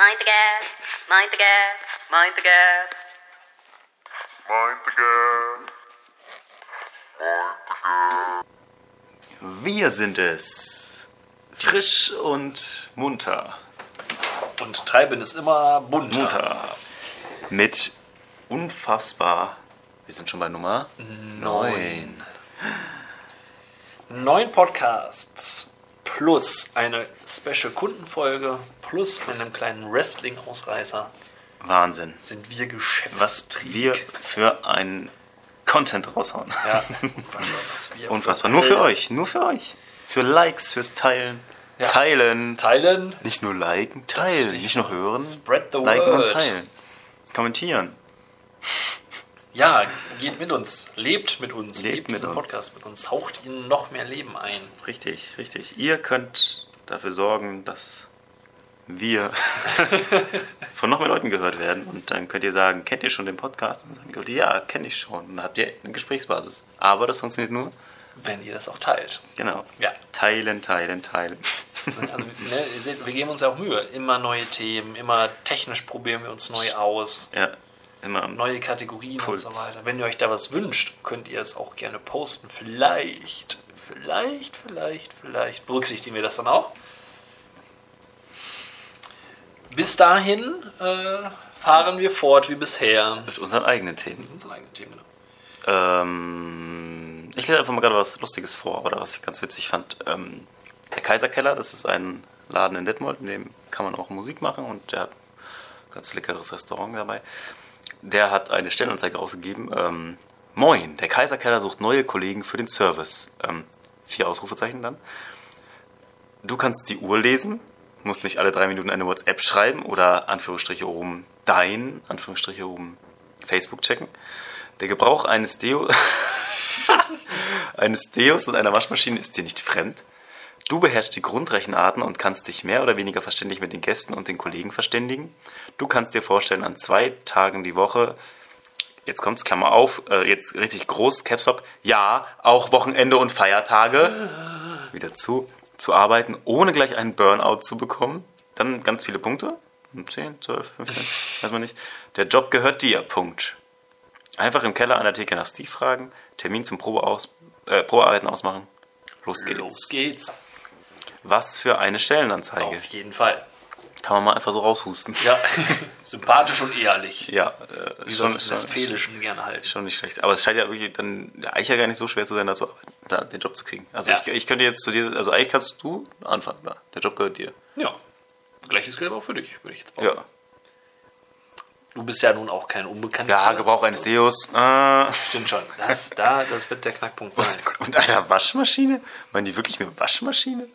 Mind the gap, mind the gap, mind the gap. Mind the gap. Mind the gap. Wir sind es. Frisch und munter. Und Treiben ist immer bunter. Munter. Mit unfassbar. Wir sind schon bei Nummer 9. Neun Podcasts plus eine Special-Kundenfolge plus einem kleinen Wrestling-Ausreißer Wahnsinn. sind wir Geschäftstrieb. Was wir für einen Content raushauen. Ja, unfassbar, was wir Unfassbar. Nur für euch. Nur für euch. Für Likes, fürs Teilen. Ja. Teilen. Teilen. Nicht nur liken, teilen. nicht nur hören. Spread the liken und word. teilen. Kommentieren. Ja, geht mit uns. Lebt mit uns. Lebt Lebt, mit diesen uns. Podcast mit uns. Haucht ihnen noch mehr Leben ein. Richtig, richtig. Ihr könnt dafür sorgen, dass wir von noch mehr Leuten gehört werden. Und dann könnt ihr sagen, kennt ihr schon den Podcast? Und dann sagen die Leute, ja, kenne ich schon. Und dann habt ihr eine Gesprächsbasis. Aber das funktioniert nur, Wenn ihr das auch teilt. genau. Ja. Teilen, teilen, teilen. Also, ne, ihr seht, wir geben uns ja auch Mühe. Immer neue Themen, immer technisch probieren wir uns neu aus. Ja, immer Neue Kategorien Puls. und so weiter. Wenn ihr euch da was wünscht, könnt ihr es auch gerne posten. Vielleicht, vielleicht, vielleicht, vielleicht berücksichtigen wir das dann auch. Bis dahin äh, fahren wir fort wie bisher. mit unseren eigenen Themen. Unsere eigenen Themen. genau. Ähm, ich lese einfach mal gerade was Lustiges vor, oder was ich ganz witzig fand. Ähm, der Kaiserkeller, das ist ein Laden in Detmold, in dem kann man auch Musik machen und der hat ein ganz leckeres Restaurant dabei. Der hat eine Stellenanzeige rausgegeben. Ähm, Moin, der Kaiserkeller sucht neue Kollegen für den Service. Ähm, vier Ausrufezeichen dann. Du kannst die Uhr lesen, musst nicht alle drei Minuten eine WhatsApp schreiben oder Anführungsstriche oben dein, Anführungsstriche oben Facebook checken. Der Gebrauch eines Deo eines Deos und einer Waschmaschine ist dir nicht fremd. Du beherrschst die Grundrechenarten und kannst dich mehr oder weniger verständlich mit den Gästen und den Kollegen verständigen. Du kannst dir vorstellen, an zwei Tagen die Woche, jetzt kommt's, Klammer auf, äh, jetzt richtig groß, Caps Lock, ja, auch Wochenende und Feiertage, wieder zu, zu arbeiten, ohne gleich einen Burnout zu bekommen. Dann ganz viele Punkte, 10, 12, 15, weiß man nicht. Der Job gehört dir, Punkt. Einfach im Keller an der Theke nach Steve fragen, Termin zum Probeaus äh, Probearbeiten ausmachen. Los geht's. Los geht's. Was für eine Stellenanzeige. Auf jeden Fall. Kann man mal einfach so raushusten. Ja, sympathisch und ehrlich. Ja, äh, Wie schon, das schon, Westfälischen gerne halt. schon nicht schlecht. Aber es scheint ja wirklich dann eigentlich ja gar nicht so schwer zu sein, dazu da, den Job zu kriegen. Also Ja. ich, ich könnte jetzt zu dir, also eigentlich kannst du anfangen. Da. Der Job gehört dir. Ja. Gleiches gilt auch für dich, würde ich jetzt behaupten. Ja. Du bist ja nun auch kein Unbekannter. Ja, Gebrauch eines Deos. Äh, Stimmt schon. Das, da, das wird der Knackpunkt sein. und einer Waschmaschine? Meinen die wirklich eine Waschmaschine?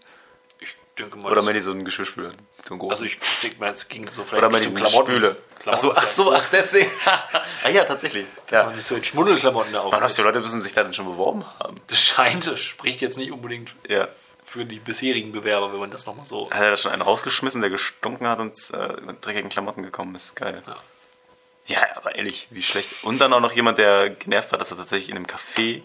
Denke mal, Oder die so einen Geschirrspüler? So einen also ich denke mal, es ging so vielleicht Oder meinen die Richtung eine Spüle? Ach so, Klamotten ach so, ach deswegen. ah ja, tatsächlich. Ja. Nicht so in Schmuddelklamotten da auf. Aber was für Leute müssen sich da denn schon beworben haben? Das scheint, das spricht jetzt nicht unbedingt Ja. für die bisherigen Bewerber, wenn man das nochmal so. Hat er da schon einen rausgeschmissen, der gestunken hat und äh, mit dreckigen Klamotten gekommen ist? Geil. Ja. Ja, aber ehrlich, wie schlecht. Und dann auch noch jemand, der genervt war, dass er tatsächlich in einem Café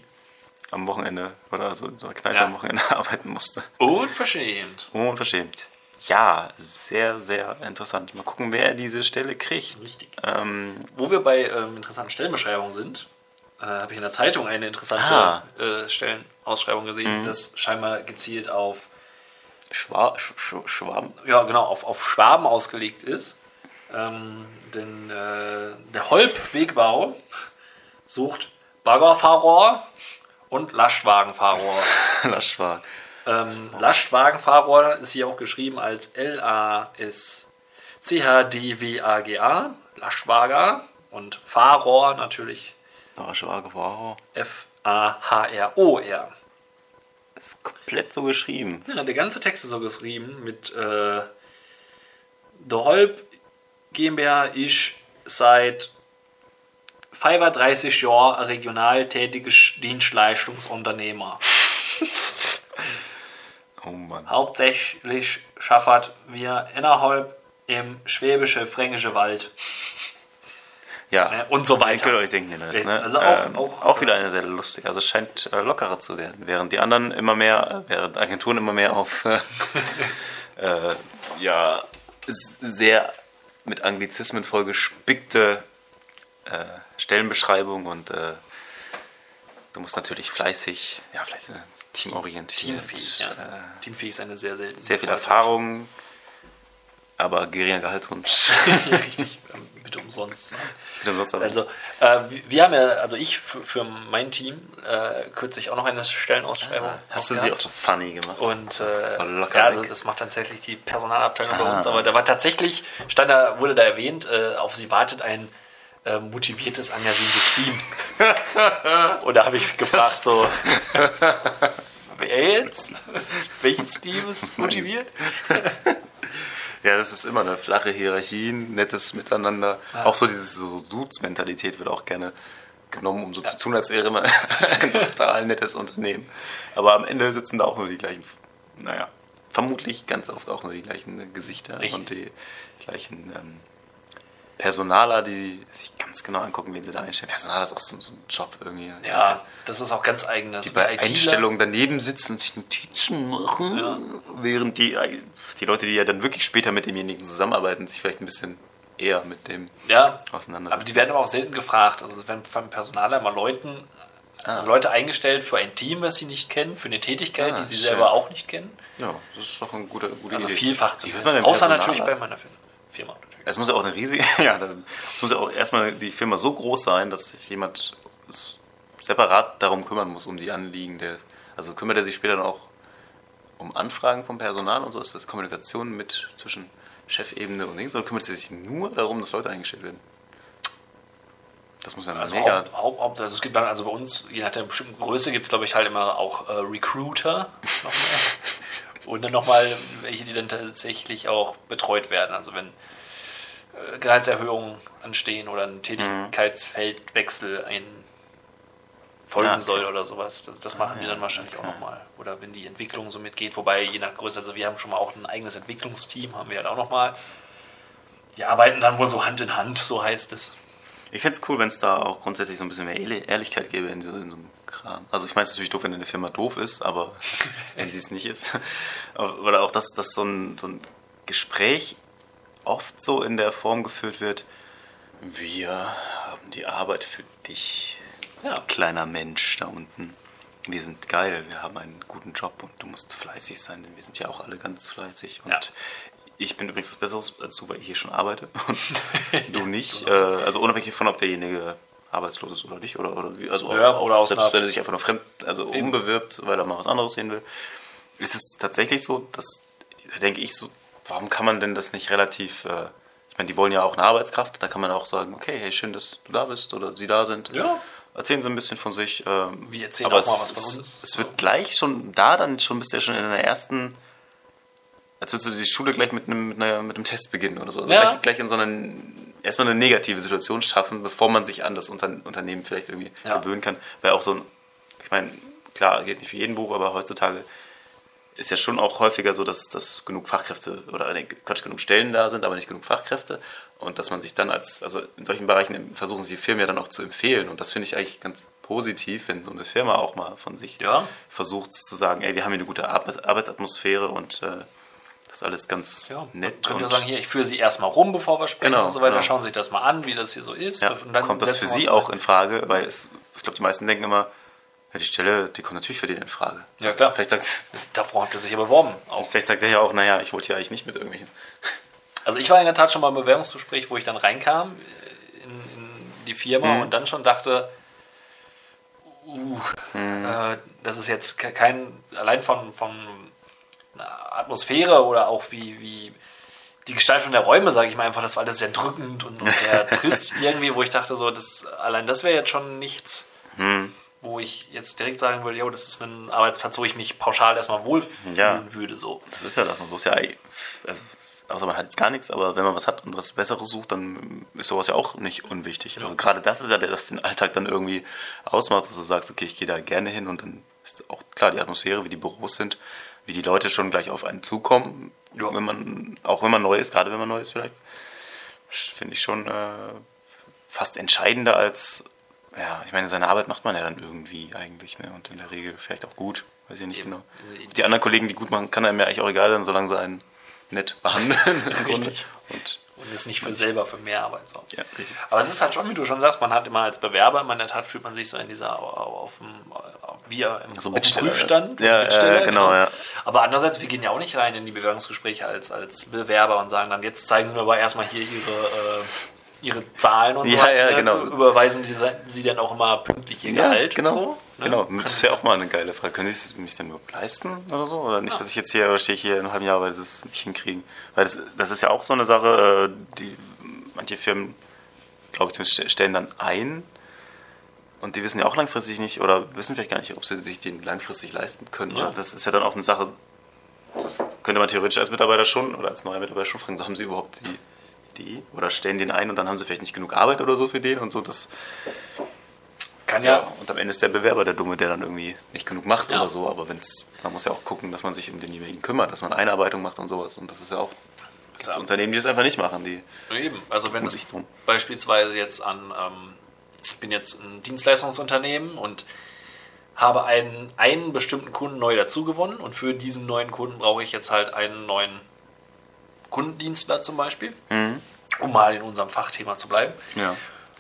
am Wochenende oder so in so einer Kneipe Ja. am Wochenende arbeiten musste. Unverschämt. Unverschämt. Ja, sehr, sehr interessant. Mal gucken, wer diese Stelle kriegt. Richtig. Ähm, Wo wir bei ähm, interessanten Stellenbeschreibungen sind, äh, habe ich in der Zeitung eine interessante Ah. äh, Stellenausschreibung gesehen, das scheinbar gezielt auf Schwa Sch Sch Schwaben. ja genau auf, auf Schwaben ausgelegt ist. Ähm, denn äh, der Holp-Wegbau sucht Baggerfahrer und Lastwagenfahrer. Lastwagen. ähm, Lastwagenfahrer ist hier auch geschrieben als L-A-S-C-H-D-W-A-G-A, Lastwager und Fahrer natürlich wow. F-A-H-R-O-R. Ist komplett so geschrieben. Ja, der ganze Text ist so geschrieben mit äh, Der Holp GmbH ist seit 35 Jahren ein regional tätiges Dienstleistungsunternehmer. Oh Mann. Hauptsächlich schaffert wir innerhalb im schwäbische Fränkische Wald Ja. ne, und so weiter. könnt euch denken, den Rest, ne? Also auch- ähm, auch- auch wieder eine sehr lustige. Also es scheint äh, lockerer zu werden, während die anderen immer mehr, äh, während Agenturen immer mehr auf äh, äh, ja sehr mit Anglizismen vollgespickte äh, Stellenbeschreibung und äh, du musst natürlich fleißig, ja, fleißig, teamorientiert, Teamfähig, ja. äh, Teamfähig ist eine sehr seltene sehr viel. Erfahrung, aber geringer Gehaltswunsch. ja, richtig. ähm, Bitte umsonst. Bitte umsonst, Also, äh, wir- haben ja, also ich für, mein Team äh, kürzlich auch noch eine Stellenausschreibung. Hast du sie auch so funny gemacht? Und äh, So locker ja, also das macht tatsächlich die Personalabteilung bei Ah. uns. Aber da war tatsächlich, stand da, wurde da erwähnt, äh, auf sie wartet ein äh, motiviertes, engagiertes Team. Und da habe ich gefragt, so, wer jetzt? Welches Team ist motiviert? Ja, das ist immer eine flache Hierarchie, ein nettes Miteinander. Auch so diese so, so Dudes-Mentalität wird auch gerne genommen, um so zu tun, als wäre man ein total nettes Unternehmen. Aber am Ende sitzen da auch nur die gleichen, naja, vermutlich ganz oft auch nur die gleichen Gesichter Richtig. und die gleichen ähm, Personaler, die sich ganz genau angucken, wen sie da einstellen. Personaler ist auch so, so ein Job irgendwie. Ja, das ist auch ganz eigenes. Die bei. Einstellungen daneben sitzen und sich Notizen machen, während die, die Leute, die ja dann wirklich später mit demjenigen zusammenarbeiten, sich vielleicht ein bisschen eher mit dem Ja, auseinandersetzen. aber die werden aber auch selten gefragt. Also werden vom Personaler immer Leuten, Ah. also Leute eingestellt für ein Team, was sie nicht kennen, für eine Tätigkeit, Ah, die sie schön. selber auch nicht kennen. Ja, das ist doch eine gute, gute Also Idee. vielfach zu Außer natürlich bei meiner Firma. Es muss ja auch eine riesige, ja, es muss ja auch erstmal die Firma so groß sein, dass sich jemand separat darum kümmern muss, um die Anliegen der, also kümmert er sich später dann auch um Anfragen vom Personal und so, ist das Kommunikation mit zwischen Chefebene und Dings, oder kümmert er sich nur darum, dass Leute eingestellt werden? Das muss ja Also, mega, Haupt, Haupt, Haupt, also es gibt dann, also bei uns, je nach der bestimmten Größe, gibt es glaube ich halt immer auch äh, Recruiter nochmal. Und dann nochmal welche, die dann tatsächlich auch betreut werden. Also wenn Gehaltserhöhungen anstehen oder ein Tätigkeitsfeldwechsel ein folgen Ah, okay. soll oder sowas. Das, das machen die dann wahrscheinlich auch nochmal. Oder wenn die Entwicklung so mitgeht, wobei je nach Größe, also wir haben schon mal auch ein eigenes Entwicklungsteam, haben wir halt auch nochmal. Die arbeiten dann wohl so Hand in Hand, so heißt es. Ich fände es cool, wenn es da auch grundsätzlich so ein bisschen mehr Ehrli- Ehrlichkeit gäbe in so, in so einem Kram. Also ich meine, es natürlich doof, wenn eine Firma doof ist, aber wenn sie es nicht ist. Oder auch, dass, dass so, ein, so ein Gespräch oft so in der Form geführt wird, wir haben die Arbeit für dich, Ja. kleiner Mensch da unten. Wir sind geil, wir haben einen guten Job und du musst fleißig sein, denn wir sind ja auch alle ganz fleißig. Und Ja. ich bin übrigens was Besseres als du, weil ich hier schon arbeite und du nicht. Äh, also unabhängig davon, ob derjenige arbeitslos ist oder nicht. Oder, oder wie, also Ja, oder aus selbst wenn er sich einfach nur fremd, also umbewirbt, weil er mal was anderes sehen will. Ist es tatsächlich so, dass, da denke ich so, warum kann man denn das nicht relativ, äh, ich meine, die wollen ja auch eine Arbeitskraft, da kann man auch sagen, okay, hey, schön, dass du da bist oder sie da sind. Ja. Erzählen sie ein bisschen von sich. Ähm, Wir erzählen aber auch mal es, was von uns. Es wird gleich schon, da dann schon, bist du ja schon in der ersten, als würdest du die Schule gleich mit einem, mit einer, mit einem Test beginnen oder so. Also Ja. gleich, gleich in so einer, erstmal eine negative Situation schaffen, bevor man sich an das Unter Unternehmen vielleicht irgendwie Ja. gewöhnen kann. Weil auch so ein, ich meine, klar, geht nicht für jeden Beruf, aber heutzutage ist ja schon auch häufiger so, dass, dass genug Fachkräfte oder nee, Quatsch, genug Stellen da sind, aber nicht genug Fachkräfte. Und dass man sich dann als, also in solchen Bereichen versuchen sie die Firmen ja dann auch zu empfehlen. Und das finde ich eigentlich ganz positiv, wenn so eine Firma auch mal von sich Ja. versucht zu sagen, ey, wir haben hier eine gute Arbeits Arbeitsatmosphäre und äh, das ist alles ganz Ja, nett. Könnt ihr sagen, hier, ich führe sie erstmal rum, bevor wir sprechen Genau, und so weiter. genau. Schauen Sie sich das mal an, wie das hier so ist. ja, kommt das für sie auch in Frage, weil es, ich glaube, die meisten denken immer, ja, die Stelle, die kommt natürlich für den in Frage. Also Ja, klar. Vielleicht sagt, Davor hat er sich ja beworben. Auch. vielleicht sagt der ja auch, naja, ich wollte hier eigentlich nicht mit irgendwelchen. Also ich war in der Tat schon mal im Bewerbungsgespräch, wo ich dann reinkam äh, in, in die Firma Mhm. und dann schon dachte, uh, Mhm. äh, das ist jetzt ke- kein, allein von, von einer Atmosphäre oder auch wie, wie die Gestaltung der Räume, sage ich mal einfach, das war alles sehr drückend und, und sehr trist irgendwie, wo ich dachte so, das, allein das wäre jetzt schon nichts, Mhm. Wo ich jetzt direkt sagen würde, jo, das ist ein Arbeitsplatz, wo ich mich pauschal erstmal wohlfühlen Ja. würde. So. Das ist ja das. So ist ja, also, außer man hat jetzt gar nichts, aber wenn man was hat und was Besseres sucht, dann ist sowas ja auch nicht unwichtig. Also gerade das ist ja, der, das den Alltag dann irgendwie ausmacht, dass du sagst, okay, ich gehe da gerne hin und dann ist auch klar die Atmosphäre, wie die Büros sind, wie die Leute schon gleich auf einen zukommen, Ja. wenn man, auch wenn man neu ist, gerade wenn man neu ist vielleicht, finde ich schon äh, fast entscheidender als, ja, ich meine, seine Arbeit macht man ja dann irgendwie eigentlich, ne? Und in der Regel vielleicht auch gut, weiß ich nicht Eben. genau. Die anderen Kollegen, die gut machen, kann einem ja eigentlich auch egal sein, solange sie einen nett behandeln. Richtig. Und Und jetzt nicht für selber für mehr Arbeit sorgt. Ja, richtig. Aber es ist halt schon, wie du schon sagst, man hat immer als Bewerber, in der Tat fühlt man sich so in dieser, auf dem, wie im, So auf dem Prüfstand. ja. Ja, genau, ja. Aber andererseits, wir gehen ja auch nicht rein in die Bewerbungsgespräche als, als Bewerber und sagen dann, jetzt zeigen Sie mir aber erstmal hier Ihre, äh, ihre Zahlen und so Ja, ja, genau. Überweisen die, Sie dann auch immer pünktlich Ihr Gehalt genau. und so. ne? Genau, das wäre auch mal eine geile Frage. Können Sie es mich denn überhaupt leisten oder so? Oder nicht, dass ich jetzt hier oder stehe ich hier in einem halben Jahr, weil sie es nicht hinkriegen? Weil das, das ist ja auch so eine Sache, äh, die manche Firmen, glaube ich, zumindest stellen dann ein und die wissen ja auch langfristig nicht oder wissen vielleicht gar nicht, ob sie sich den langfristig leisten können. Ja. Das ist ja dann auch eine Sache, das könnte man theoretisch als Mitarbeiter schon oder als neuer Mitarbeiter schon fragen, so, haben sie überhaupt die Idee oder stellen den ein und dann haben sie vielleicht nicht genug Arbeit oder so für den und so. Das, Kann ja, ja, und am Ende ist der Bewerber der Dumme, der dann irgendwie nicht genug macht Ja. oder so. Aber wenn's, man muss ja auch gucken, dass man sich um denjenigen kümmert, dass man Einarbeitung macht und sowas. Und das ist ja auch das Ja. Unternehmen, die das einfach nicht machen. Die, Eben, also wenn Muss es ich drum. beispielsweise jetzt an, ähm, ich bin jetzt ein Dienstleistungsunternehmen und habe einen, einen bestimmten Kunden neu dazugewonnen und für diesen neuen Kunden brauche ich jetzt halt einen neuen Kundendienstler zum Beispiel, um mal in unserem Fachthema zu bleiben. ja.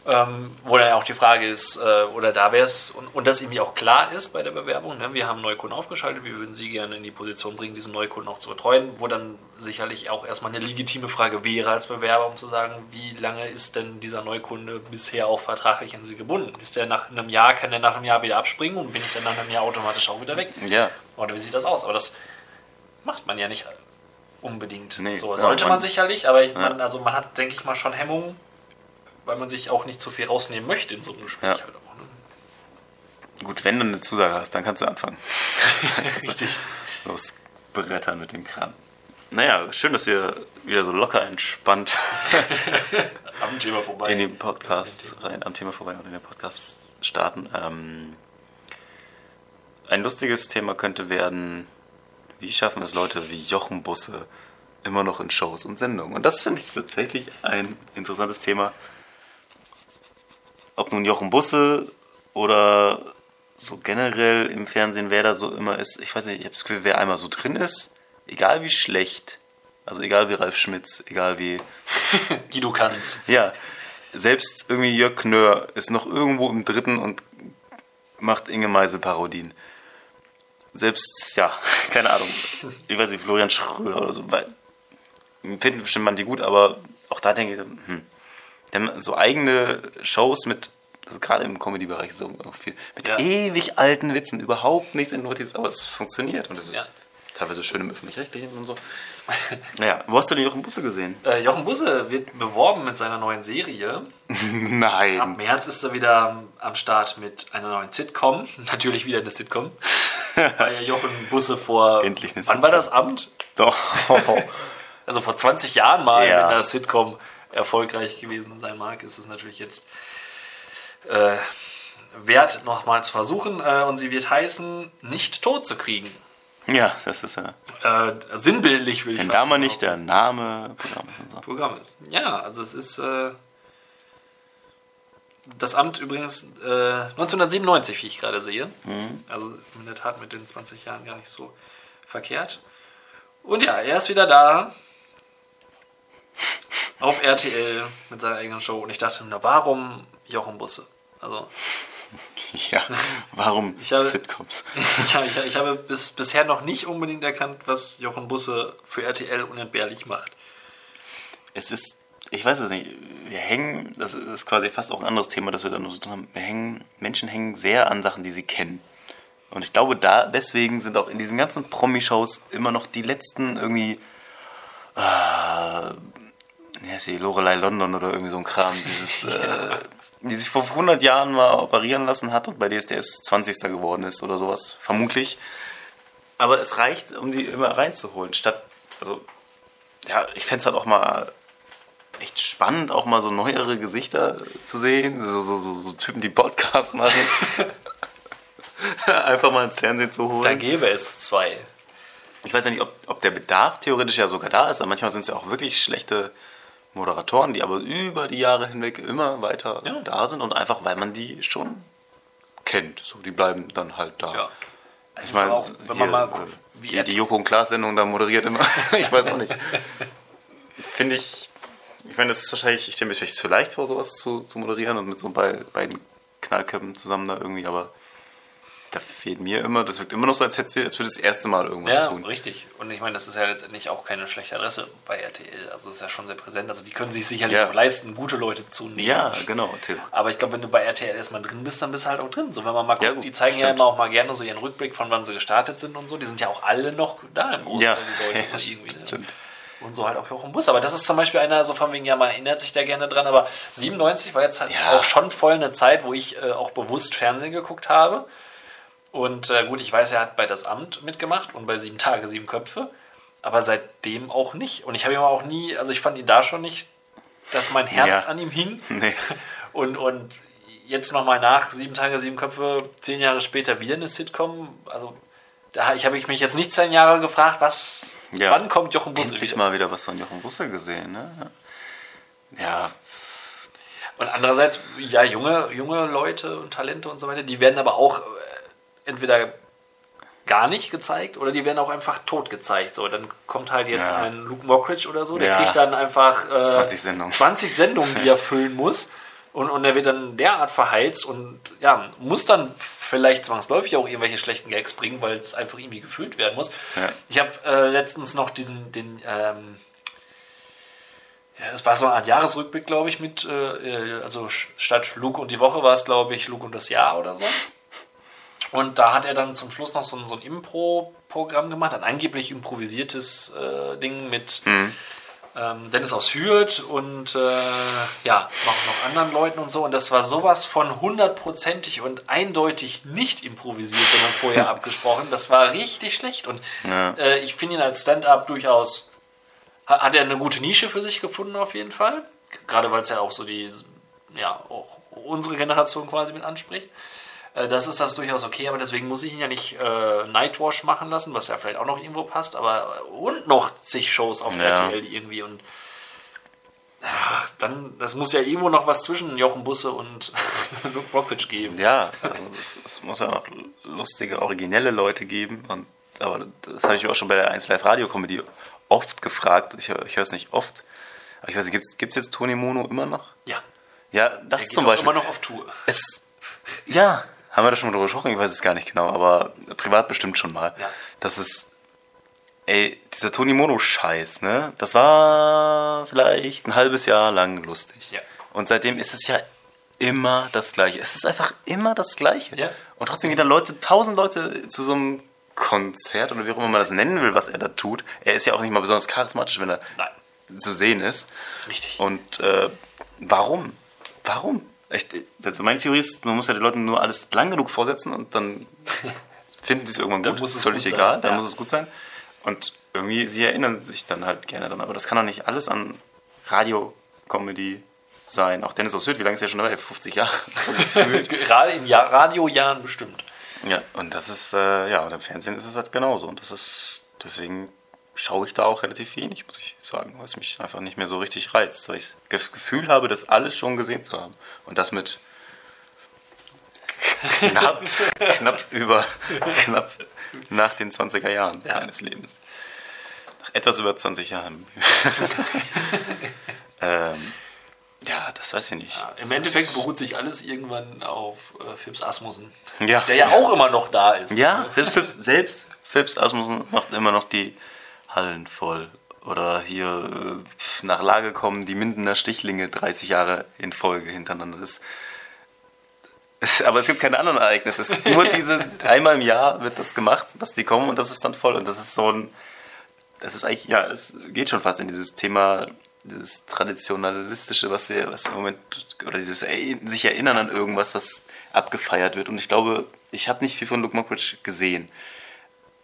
Ähm, wo dann auch die Frage ist, äh, oder da wäre es, und, und das irgendwie auch klar ist bei der Bewerbung, ne? wir haben Neukunden aufgeschaltet, wir würden Sie gerne in die Position bringen, diesen Neukunden auch zu betreuen, wo dann sicherlich auch erstmal eine legitime Frage wäre als Bewerber, um zu sagen, wie lange ist denn dieser Neukunde bisher auch vertraglich an Sie gebunden? Ist der nach einem Jahr, kann der nach einem Jahr wieder abspringen und bin ich dann nach einem Jahr automatisch auch wieder weg? ja. Oder wie sieht das aus? Aber das macht man ja nicht unbedingt. Nee, so ja, sollte man sicherlich, aber man, also man hat, denke ich mal, schon Hemmungen, weil man sich auch nicht zu viel rausnehmen möchte in so einem Gespräch. Ja. Halt auch, ne? Gut, wenn du eine Zusage hast, dann kannst du anfangen. Richtig. Los, brettern mit dem Kram. Naja, schön, dass wir wieder so locker entspannt Am Thema vorbei. in den Podcast rein, am Thema vorbei und in den Podcast starten. Ähm, ein lustiges Thema könnte werden, wie schaffen es Leute wie Jochen Busse immer noch in Shows und Sendungen? Und das finde ich tatsächlich ein interessantes Thema. Ob nun Jochen Busse oder so generell im Fernsehen, wer da so immer ist. Ich weiß nicht, ich habe das Gefühl, wer einmal so drin ist, egal wie schlecht, also egal wie Ralf Schmitz, egal wie Guido Kanz. ja, selbst irgendwie Jörg Knör ist noch irgendwo im dritten und macht Inge Meisel Parodien. Selbst, ja, keine Ahnung, ich weiß nicht, Florian Schröder oder so, weil, finden bestimmt man die gut, aber auch da denke ich, so, hm, haben so eigene Shows mit, also gerade im Comedy-Bereich so viel, mit Ja. ewig alten Witzen, überhaupt nichts Innovatives, aber es funktioniert und es ist Ja. teilweise schön im Öffentlich-Rechtlichen und so. Naja, wo hast du den Jochen Busse gesehen? Äh, Jochen Busse wird beworben mit seiner neuen Serie. Ab Nein. März ist er wieder am Start mit einer neuen Sitcom. Natürlich wieder eine Sitcom. Weil ja Jochen Busse vor. Endlich eine Wann war das Amt? Doch. Also vor 20 Jahren mal Ja. mit einer Sitcom erfolgreich gewesen sein mag, ist es natürlich jetzt äh, wert, nochmal zu versuchen. Äh, und sie wird heißen, nicht tot zu kriegen. Ja, das ist ja. Äh, sinnbildlich will ich Wenn fast da mal nicht der Name Programm ist und so. Programm ist. Ja, also es ist äh, das Amt übrigens äh, 1997, wie ich gerade sehe. Also in der Tat mit den 20 Jahren gar nicht so verkehrt. Und ja, er ist wieder da. Auf RTL mit seiner eigenen Show. Und ich dachte, na warum Jochen Busse? Also Ja, warum habe- Sitcoms? ich, ich, ich habe bis, bisher noch nicht unbedingt erkannt, was Jochen Busse für RTL unentbehrlich macht. Es ist, ich weiß es nicht, wir hängen, das ist quasi fast auch ein anderes Thema, das wir dann noch so tun haben. Wir hängen, Menschen hängen sehr an Sachen, die sie kennen. Und ich glaube, da, deswegen sind auch in diesen ganzen Promi-Shows immer noch die letzten irgendwie, äh, wie heißt die, Lorelei London oder irgendwie so ein Kram, dieses, äh, die sich vor 100 Jahren mal operieren lassen hat und bei DSDS 20. geworden ist oder sowas, vermutlich. Aber es reicht, um die immer reinzuholen, statt, also, ja, ich fände es halt auch mal echt spannend, auch mal so neuere Gesichter zu sehen, so, so, so, so Typen, die Podcast machen. Einfach mal ins Fernsehen zu holen. Da gäbe es zwei. Ich weiß ja nicht, ob, ob der Bedarf theoretisch ja sogar da ist, aber manchmal sind es ja auch wirklich schlechte Moderatoren, die aber über die Jahre hinweg immer weiter Ja. da sind und einfach, weil man die schon kennt. So, die bleiben dann halt da. Ja. Es Ich ist meine, auch, wenn man mal guckt, wie die, die Joko und Klaas Sendung da moderiert immer. ich weiß auch nicht. Finde ich, Ich meine, das ist wahrscheinlich, ich stelle mir vielleicht zu leicht vor, sowas zu, zu moderieren und mit so bei, beiden Knallköpfen zusammen da irgendwie, aber da fehlt mir immer, das wirkt immer noch so, als hätte sie, als würde das erste Mal irgendwas Ja, tun. richtig. Und ich meine, das ist ja letztendlich auch keine schlechte Adresse bei RTL. Also ist ja schon sehr präsent. Also die können sich sicherlich Ja. auch leisten, gute Leute zu nehmen. Ja, genau, Till. Aber ich glaube, wenn du bei RTL erstmal drin bist, dann bist du halt auch drin. So, wenn man mal guckt, Ja, gut, die zeigen ja stimmt. immer auch mal gerne so ihren Rückblick von wann sie gestartet sind und so. Die sind ja auch alle noch da im Großteil, Ja, die Leute. ja, so irgendwie, ne? stimmt. Und so halt auch, auch im Bus. Aber das ist zum Beispiel einer, so von wegen, ja, man erinnert sich da gerne dran. Aber 97 war jetzt halt Ja. auch schon voll eine Zeit, wo ich äh, auch bewusst Fernsehen geguckt habe. Und äh, gut, ich weiß, er hat bei Das Amt mitgemacht und bei Sieben Tage, Sieben Köpfe. Aber seitdem auch nicht. Und ich habe ihn auch nie, also ich fand ihn da schon nicht, dass mein Herz Ja. an ihm hing. Nee. Und, und jetzt nochmal nach Sieben Tage, Sieben Köpfe, zehn Jahre später wieder eine Sitcom. Also da ich habe ich mich jetzt nicht zehn Jahre gefragt, was, Ja. wann kommt Jochen Busse Endlich wieder? mal wieder was von Jochen Busse gesehen, ne? Ja, Und andererseits, ja, junge, junge Leute und Talente und so weiter, die werden aber auch entweder gar nicht gezeigt oder die werden auch einfach tot gezeigt. So, dann kommt halt jetzt Ja. ein Luke Mockridge oder so, der Ja. kriegt dann einfach äh, 20 Sendungen. 20 Sendungen, die er füllen muss. Und, und er wird dann derart verheizt und ja, muss dann vielleicht zwangsläufig auch irgendwelche schlechten Gags bringen, weil es einfach irgendwie gefüllt werden muss. Ja. Ich habe äh, letztens noch diesen, den, ähm, ja, es war so eine Art Jahresrückblick, glaube ich, mit, äh, äh, also statt Luke und die Woche war es, glaube ich, Luke und das Jahr oder so. Und da hat er dann zum Schluss noch so ein, so ein Impro-Programm gemacht, ein angeblich improvisiertes äh, Ding mit ähm, Dennis aus Hürth und äh, ja, noch, noch anderen Leuten und so. Und das war sowas von hundertprozentig und eindeutig nicht improvisiert, sondern vorher abgesprochen. Das war richtig schlecht. Und Ja. äh, ich finde ihn als Stand-up durchaus, ha- hat er eine gute Nische für sich gefunden auf jeden Fall. Gerade weil es ja auch so die, ja, auch unsere Generation quasi mit anspricht. Äh, Das ist das durchaus okay, aber deswegen muss ich ihn ja nicht äh, Nightwash machen lassen, was ja vielleicht auch noch irgendwo passt, aber und noch zig Shows auf Ja. RTL irgendwie und ach, dann, das muss ja irgendwo noch was zwischen Jochen Busse und Luke Rockridge geben. Ja, also es, es muss ja noch lustige, originelle Leute geben. Und, aber das habe ich mir auch schon bei der 1 Live Radio Comedy oft gefragt. Ich, ich höre es nicht oft. Aber ich weiß nicht, gibt es jetzt Toni Mono immer noch? Ja, Ja, das zum Beispiel. immer noch auf Tour. Es, ja, haben wir da schon mal drüber gesprochen? Ich weiß es gar nicht genau, aber privat bestimmt schon mal. Ja. Das ist, ey, dieser Toni Mono-Scheiß, ne? Das war vielleicht ein halbes Jahr lang lustig. Ja. Und seitdem ist es ja immer das Gleiche. Es ist einfach immer das Gleiche. Ja. Und trotzdem gehen da Leute, tausend Leute zu so einem Konzert oder wie auch immer man das nennen will, was er da tut. Er ist ja auch nicht mal besonders charismatisch, wenn er Nein, zu sehen ist. richtig. Und äh, warum? Warum? Echt, also meine Theorie ist, man muss ja den Leuten nur alles lang genug vorsetzen und dann finden sie es irgendwann Dann gut. muss es Völlig gut sein, egal, dann ja. muss es gut sein. Und irgendwie, sie erinnern sich dann halt gerne dran. Aber das kann doch nicht alles an Radio-Comedy sein. Auch Dennis aus Hürth, wie lange ist der schon dabei? 50 Jahre. Gerade in Jahr Radiojahren bestimmt. ja, und das ist, äh, ja, und im Fernsehen ist es halt genauso. Und das ist, deswegen schaue ich da auch relativ wenig, muss ich sagen, weil es mich einfach nicht mehr so richtig reizt, weil ich das Gefühl habe, das alles schon gesehen zu haben. Und das mit knapp, knapp über, knapp nach den 20er Jahren Ja. meines Lebens. Nach etwas über 20 Jahren. ähm, ja, das weiß ich nicht. Im Endeffekt beruht sich alles irgendwann auf äh, Phipps Asmussen, Ja. der ja, auch immer noch da ist. Ja, selbst, selbst, selbst Phipps Asmussen macht immer noch die Hallen voll. Oder hier äh, nach Lage kommen die Mindener Stichlinge 30 Jahre in Folge hintereinander. Das, das, aber es gibt keine anderen Ereignisse. Es gibt nur diese, einmal im Jahr wird das gemacht, dass die kommen und das ist dann voll. Und das ist so ein, das ist eigentlich, ja, es geht schon fast in dieses Thema, dieses Traditionalistische, was wir, was im Moment, oder dieses sich erinnern an irgendwas, was abgefeiert wird. Und ich glaube, ich habe nicht viel von Luke Mockridge gesehen.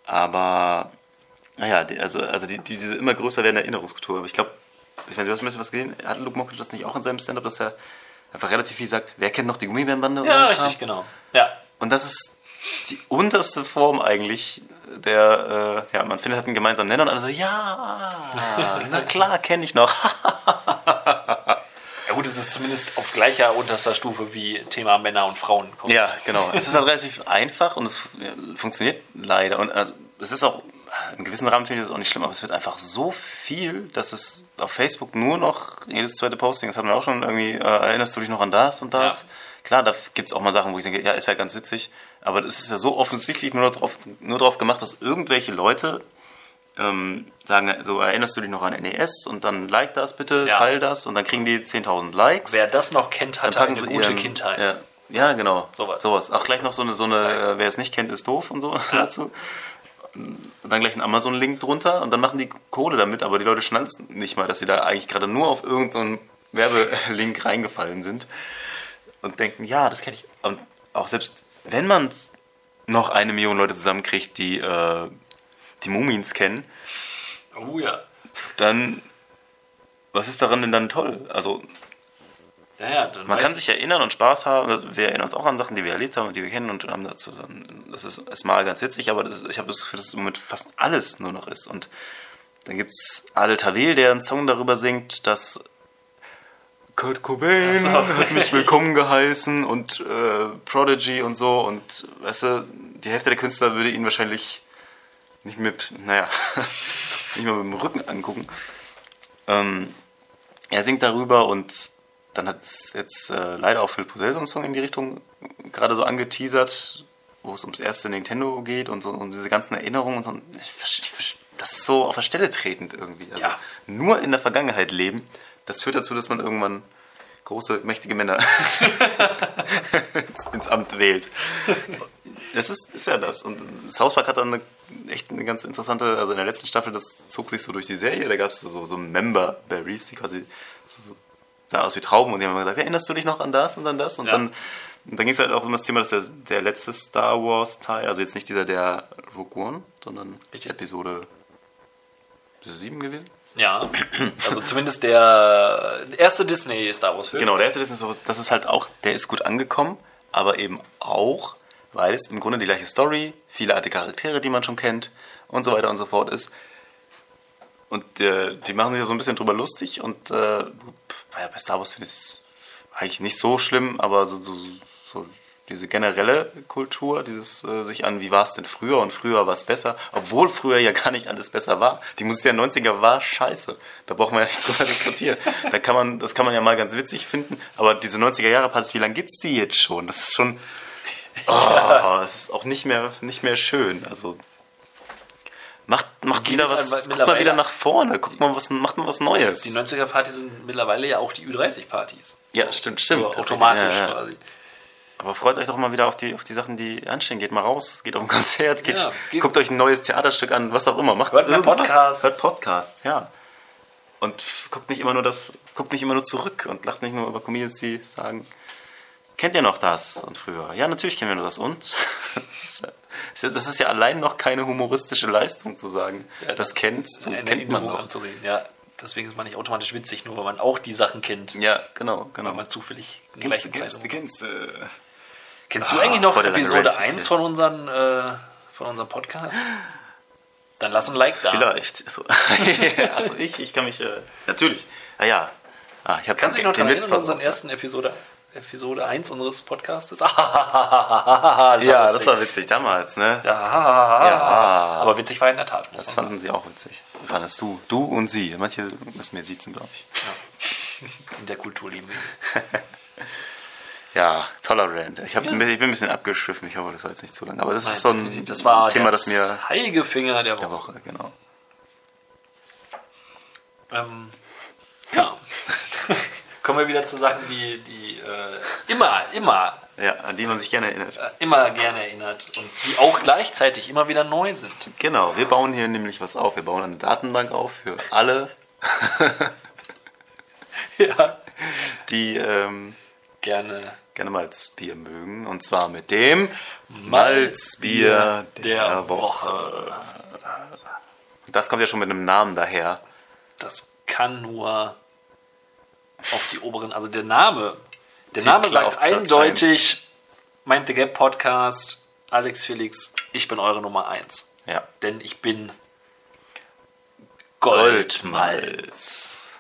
Aber, naja, die, also, also die, die, diese immer größer werdende Erinnerungskultur. Aber ich glaube, ich meine, du hast ein bisschen was gesehen. Hat Luke Mockridge das nicht auch in seinem Stand-up, dass er einfach relativ viel sagt, wer kennt noch die Gummibärenbande? Ja, richtig, Kram? genau. Ja, Und das ist die unterste Form eigentlich der, äh, ja, man findet halt einen gemeinsamen Nenner und alle so, ja, na klar, kenne ich noch. Ja gut, es ist zumindest auf gleicher unterster Stufe wie Thema Männer und Frauen. ja, genau. Es ist halt relativ einfach und es funktioniert leider. Und äh, es ist auch, in gewissen Rahmen finde ich das auch nicht schlimm, aber es wird einfach so viel, dass es auf Facebook nur noch jedes zweite Posting, das hatten wir auch schon irgendwie, äh, erinnerst du dich noch an das und das? Ja. Klar, da gibt es auch mal Sachen, wo ich denke, ja, ist ja ganz witzig, aber das ist ja so offensichtlich nur darauf nur drauf gemacht, dass irgendwelche Leute ähm, sagen, so erinnerst du dich noch an NES und dann like das bitte, Ja. teil das und dann kriegen die 10.000 Likes. Wer das noch kennt, packen eine sie gute ihren, Kindheit. Ja, ja, genau. Sowas. Sowas. Auch gleich noch so eine, so eine äh, wer es nicht kennt, ist doof und so dazu. Dann gleich ein Amazon-Link drunter und dann machen die Kohle damit, aber die Leute schnallen es nicht mal, dass sie da eigentlich gerade nur auf irgendeinen Werbelink reingefallen sind und denken, ja, das kenne ich. Und auch selbst wenn man noch eine Million Leute zusammenkriegt, die äh, die Mumins kennen, Oh ja. dann was ist daran denn dann toll? Also Ja, ja, Man kann ich- sich erinnern und Spaß haben. Also Wir erinnern uns auch an Sachen, die wir erlebt haben und die wir kennen und haben dazu dann, das ist, ist mal ganz witzig, aber das, ich habe das Gefühl, dass es im Moment fast alles nur noch ist. Und dann gibt es Adel Tawil, der einen Song darüber singt, dass Kurt Cobain so. hat mich willkommen geheißen und äh, Prodigy und so und weißt du, die Hälfte der Künstler würde ihn wahrscheinlich nicht mit, naja, nicht mal mit dem Rücken angucken. Ähm, er singt darüber und dann hat es jetzt äh, leider auch Phil Posell so einen Song in die Richtung gerade so angeteasert, wo es ums erste Nintendo geht und so um diese ganzen Erinnerungen und so. Ich, ich, das ist so auf der Stelle tretend irgendwie. Also Ja. Nur in der Vergangenheit leben, das führt dazu, dass man irgendwann große, mächtige Männer ins, ins Amt wählt. Das ist, ist ja das. Und South Park hat dann eine, echt eine ganz interessante, also in der letzten Staffel, das zog sich so durch die Serie, da gab es so, so Member-Berries, die quasi so, so sahen aus wie Trauben und die haben immer gesagt, erinnerst du dich noch an das und an das? Und Ja. dann, dann ging es halt auch um das Thema, dass der, der letzte Star Wars-Teil, also jetzt nicht dieser der Rogue One, sondern Richtig. Episode ist es 7 gewesen? Ja, also zumindest der erste Disney Star Wars Film. Genau, der erste Disney Star Wars, das ist halt auch, der ist gut angekommen, aber eben auch, weil es im Grunde die gleiche Story, viele alte Charaktere, die man schon kennt und so weiter und so fort ist. Und äh, die machen sich ja so ein bisschen drüber lustig und äh, bei Star Wars finde ich es eigentlich nicht so schlimm, aber so, so, so diese generelle Kultur, dieses äh, sich an, wie war es denn früher und früher war es besser, obwohl früher ja gar nicht alles besser war. Die Musik der 90er war scheiße. Da braucht man ja nicht drüber diskutieren. Da kann man, das kann man ja mal ganz witzig finden, aber diese 90er Jahre Partys, wie lange gibt es die jetzt schon? Das ist schon. Oh, es ist auch nicht mehr, nicht mehr schön. Also macht, macht wieder was, guckt mal wieder nach vorne, guckt mal was, macht mal was Neues. Die 90er-Partys sind mittlerweile ja auch die Ü30-Partys. ja, stimmt, stimmt. Automatisch Ja, ja. quasi. Aber freut euch doch mal wieder auf die, auf die Sachen, die anstehen. Geht mal raus, geht auf ein Konzert, geht, Ja, guckt euch ein neues Theaterstück an, was auch immer. Macht Hört irgendwas. Podcasts. Hört Podcasts, ja. Und guckt nicht immer nur das, guckt nicht immer nur zurück und lacht nicht nur über Comedians, die sagen, kennt ihr noch das und früher? Ja, natürlich kennen wir nur das und. Das ist ja- das ja allein noch keine humoristische Leistung zu sagen. Ja, das kennst du, Eine kennt man noch. anzureden. Ja, deswegen ist man nicht automatisch witzig, nur weil man auch die Sachen kennt. Ja, genau, genau. Weil man zufällig in Kennst du, gleichen kennst du, Zeitungen- kennst du. Kennst du Ah, eigentlich noch der Episode Rant jetzt 1 hier. von, unseren, äh, von unserem Podcast? Dann lass ein Like da. Vielleicht. Achso, also ich, ich kann mich. Äh, natürlich. Ah ja. Ah, ich hab Kannst du dich noch den daran Witz erinnern, an unseren ersten Episode, Episode 1 unseres Podcastes? ja, Ja, das war witzig damals, ne? ja. Aber witzig war in der Tat. Das fanden sie auch witzig. Fandest du. Du und sie. Manche müssen mir siezen, glaube ich. sagen. in der Kultur lieben. Ja, toller Rand. Ich, hab, ich bin ein bisschen abgeschwiffen. Ich hoffe, das war jetzt nicht zu lang. Aber das ist so ein das war Thema, der das mir. Zeigefinger der Der Woche. Woche, genau. Ähm, ja. Kommen wir wieder zu Sachen, die, die äh, immer, immer, Ja, an die man sich gerne erinnert. immer gerne erinnert und die auch gleichzeitig immer wieder neu sind. Genau, wir bauen hier nämlich was auf. Wir bauen eine Datenbank auf für alle, Ja. die ähm, Gerne gerne Malzbier mögen. Und zwar mit dem Malzbier der, Woche. Und das kommt ja schon mit einem Namen daher. Das kann nur auf die oberen, also der Name. Der Zieht Name sagt eindeutig, Mind the Gap Podcast, Alex Felix, ich bin eure Nummer 1. Ja. Denn ich bin Goldmalz. Goldmalz.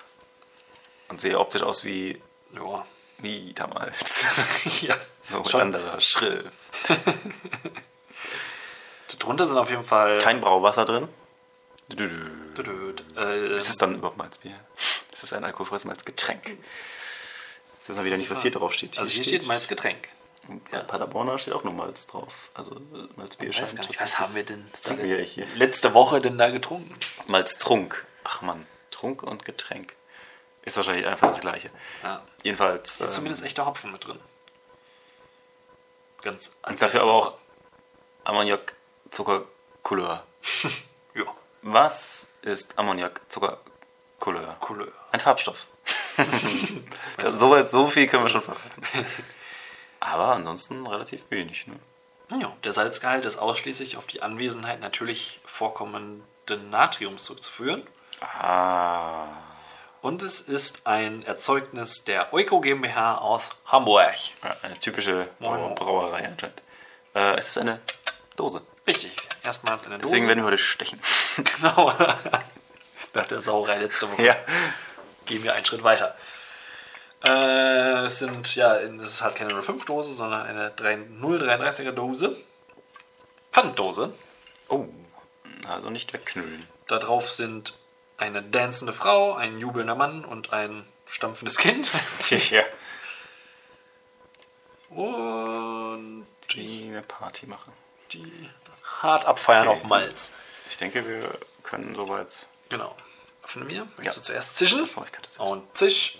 Und sehe optisch aus wie Ja. Vitamalz. ja. So mit Schon, anderer Schrift. drunter sind auf jeden Fall Kein Brauwasser drin. Dödöd. Äh, Ist es dann überhaupt Malzbier? Ist das ein alkoholfreies Malzgetränk? Jetzt wissen wir wieder nicht, was hier drauf steht. also hier steht Malz Getränk. Bei Paderborner steht auch nur Malz drauf. Also äh, Malzbier Ich weiß gar nicht, was haben wir denn wir letzte Woche denn da getrunken? Malztrunk. Ach man, Trunk und Getränk. Ist wahrscheinlich einfach das gleiche. Ja. Jedenfalls. Ist ähm, zumindest echter Hopfen mit drin. Ganz und dafür aber auch Ammoniak, Zucker, Couleur. Ja, Was ist Ammoniak, Zucker, Couleur? Couleur. Ein Farbstoff. das, soweit, so viel können wir schon verraten. Aber ansonsten relativ wenig. Ne? Ja, der Salzgehalt ist ausschließlich auf die Anwesenheit natürlich vorkommenden Natriums zurückzuführen. Ah. Und es ist ein Erzeugnis der Euko GmbH aus Hamburg. Ja, eine typische Brau. Brauerei anscheinend. Äh, es ist eine Dose. Richtig, erstmals in der Dose. Deswegen werden wir heute stechen. Genau. Nach der Sauerei letzte Woche. Ja. Gehen wir einen Schritt weiter. Äh, es sind, ja, es ist halt keine 05-Dose, sondern eine 3 033er Dose. Pfanddose. Oh. Also nicht wegknüllen. Da drauf sind eine dancende Frau, ein jubelnder Mann und ein stampfendes Kind. ja. Und Die eine Party machen. die hart abfeiern Okay. auf Malz. Ich denke, wir können soweit. Genau. Öffne mir. Möchtest Ja. du zuerst zischen? Achso, ich kann das jetzt. Und zisch.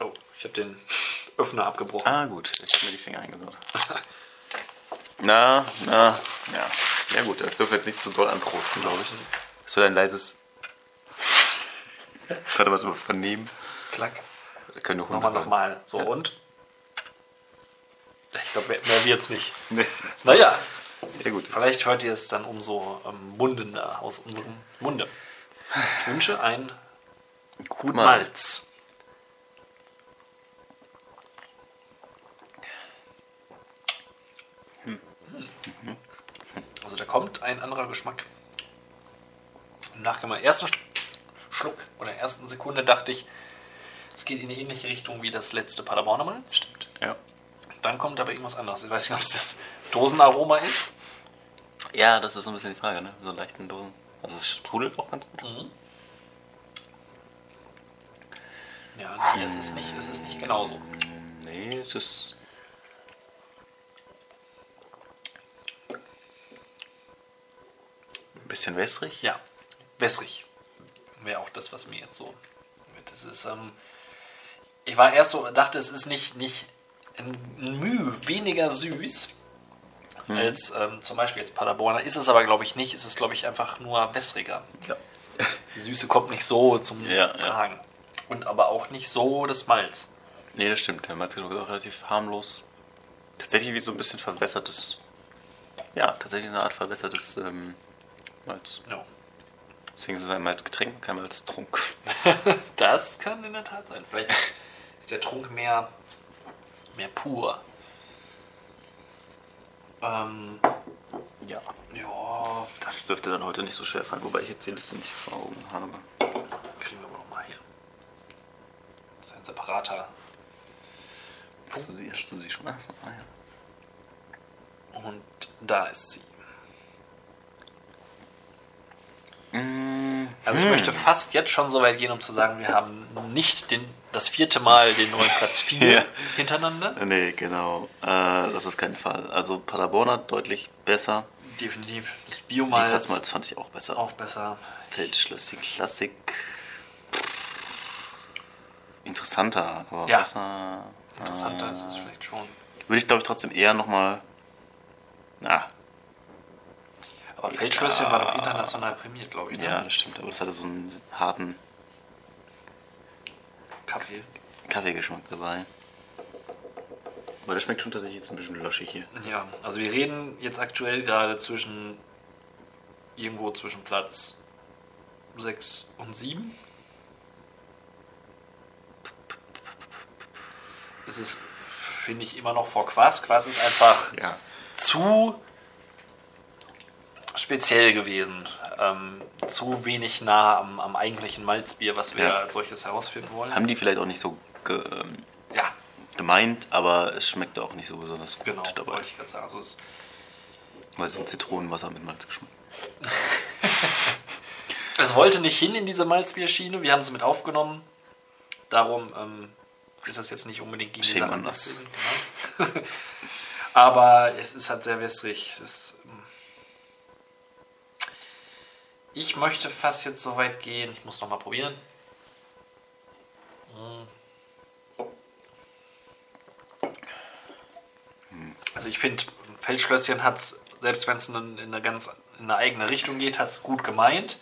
Oh, ich habe den Öffner abgebrochen. Ah, gut. Ich habe mir die Finger eingesaut. na, na, ja. Ja, gut, das dürfen wir jetzt nicht so doll anprosten, glaube ich. Das wird ein leises. Gerade was wir vernehmen. Klack. Können nur Nochmal, nochmal. So, und? Ich glaube, mehr wird's nicht. Nee. Naja, Ja, gut. vielleicht hört ihr es dann umso ähm, mundender aus unserem Munde. Ich wünsche ein Gut Malz. Also da kommt ein anderer Geschmack. Im Nachgang ersten Sch- Schluck oder ersten Sekunde dachte ich, es geht in die ähnliche Richtung wie das letzte Paderborner Malz. Stimmt. Ja. Dann kommt aber irgendwas anderes. Ich weiß nicht, ob es das Dosenaroma ist. Ja, das ist so ein bisschen die Frage, ne? So leichten Dosen. Also es sprudelt auch ganz gut. Ja, nee, es ist nicht, es ist nicht genauso. Nee, es ist. Ein bisschen wässrig. Ja, wässrig. Wäre auch das, was mir jetzt so. Das ist, ähm, ich war erst so, dachte, es ist nicht, nicht ein Mühe weniger süß als ähm, zum Beispiel jetzt Paderborner. Ist es aber, glaube ich, nicht. Es ist, glaube ich, einfach nur wässriger. Ja. Die Süße kommt nicht so zum Ja, ja. Tragen. Und aber auch nicht so das Malz. Nee, das stimmt. Der Malzgeschmack ist auch relativ harmlos. Tatsächlich wie so ein bisschen verwässertes. Ja, tatsächlich eine Art verwässertes ähm, Malz. Ja. Deswegen ist es ein Malzgetränk, kein Malztrunk. Das kann in der Tat sein. Vielleicht ist der Trunk mehr, mehr pur. Ähm, Ja. ja, Das dürfte dann heute nicht so schwer fallen, wobei ich jetzt die Liste nicht vor Augen habe. kriegen wir aber noch mal hier. Das ist ein separater. Hast du sie, hast du sie schon? Ach so, ah, ja. Und da ist sie. Also ich möchte fast jetzt schon so weit gehen, um zu sagen, wir haben nicht den, das vierte Mal den neuen Platz 4 Ja. hintereinander. Nee, genau. Äh, das auf keinen Fall. Also Paderborner deutlich besser. Definitiv. Das Die Biomalz Platzmalz fand ich auch besser. auch besser. Feldschlössi Klassik. Interessanter, aber Ja. besser. Interessanter ist es vielleicht schon. Würde ich glaube ich trotzdem eher nochmal. Na, Aber Feldschlösschen war doch international prämiert, glaube ich. Ne? ja, das stimmt. Aber das hatte so einen harten Kaffee. Kaffeegeschmack dabei. Aber der schmeckt schon tatsächlich jetzt ein bisschen löschig hier. Ja, also wir reden jetzt aktuell gerade zwischen irgendwo zwischen Platz 6 und 7. Es ist, finde ich, immer noch vor Quass. Quass ist einfach Ja. zu speziell gewesen. Ähm, zu wenig nah am, am eigentlichen Malzbier, was wir Ja. als solches herausfinden wollen. Haben die vielleicht auch nicht so ge, ähm, Ja, gemeint, aber es schmeckt auch nicht so besonders gut genau, dabei. wollte ich gerade sagen. Also es, Weil so Zitronenwasser mit Malzgeschmack. Es wollte nicht hin in diese Malzbierschiene. Wir haben es mit aufgenommen. Darum ähm, ist das jetzt nicht unbedingt gegen die Shame Sache. on us. deswegen, Genau. Aber es ist halt sehr wässrig. Das, ähm, ich möchte fast jetzt so weit gehen. Ich muss noch mal probieren. Also ich finde, Feldschlösschen hat es, selbst wenn es in, in eine ganz in eine eigene Richtung geht, hat es gut gemeint.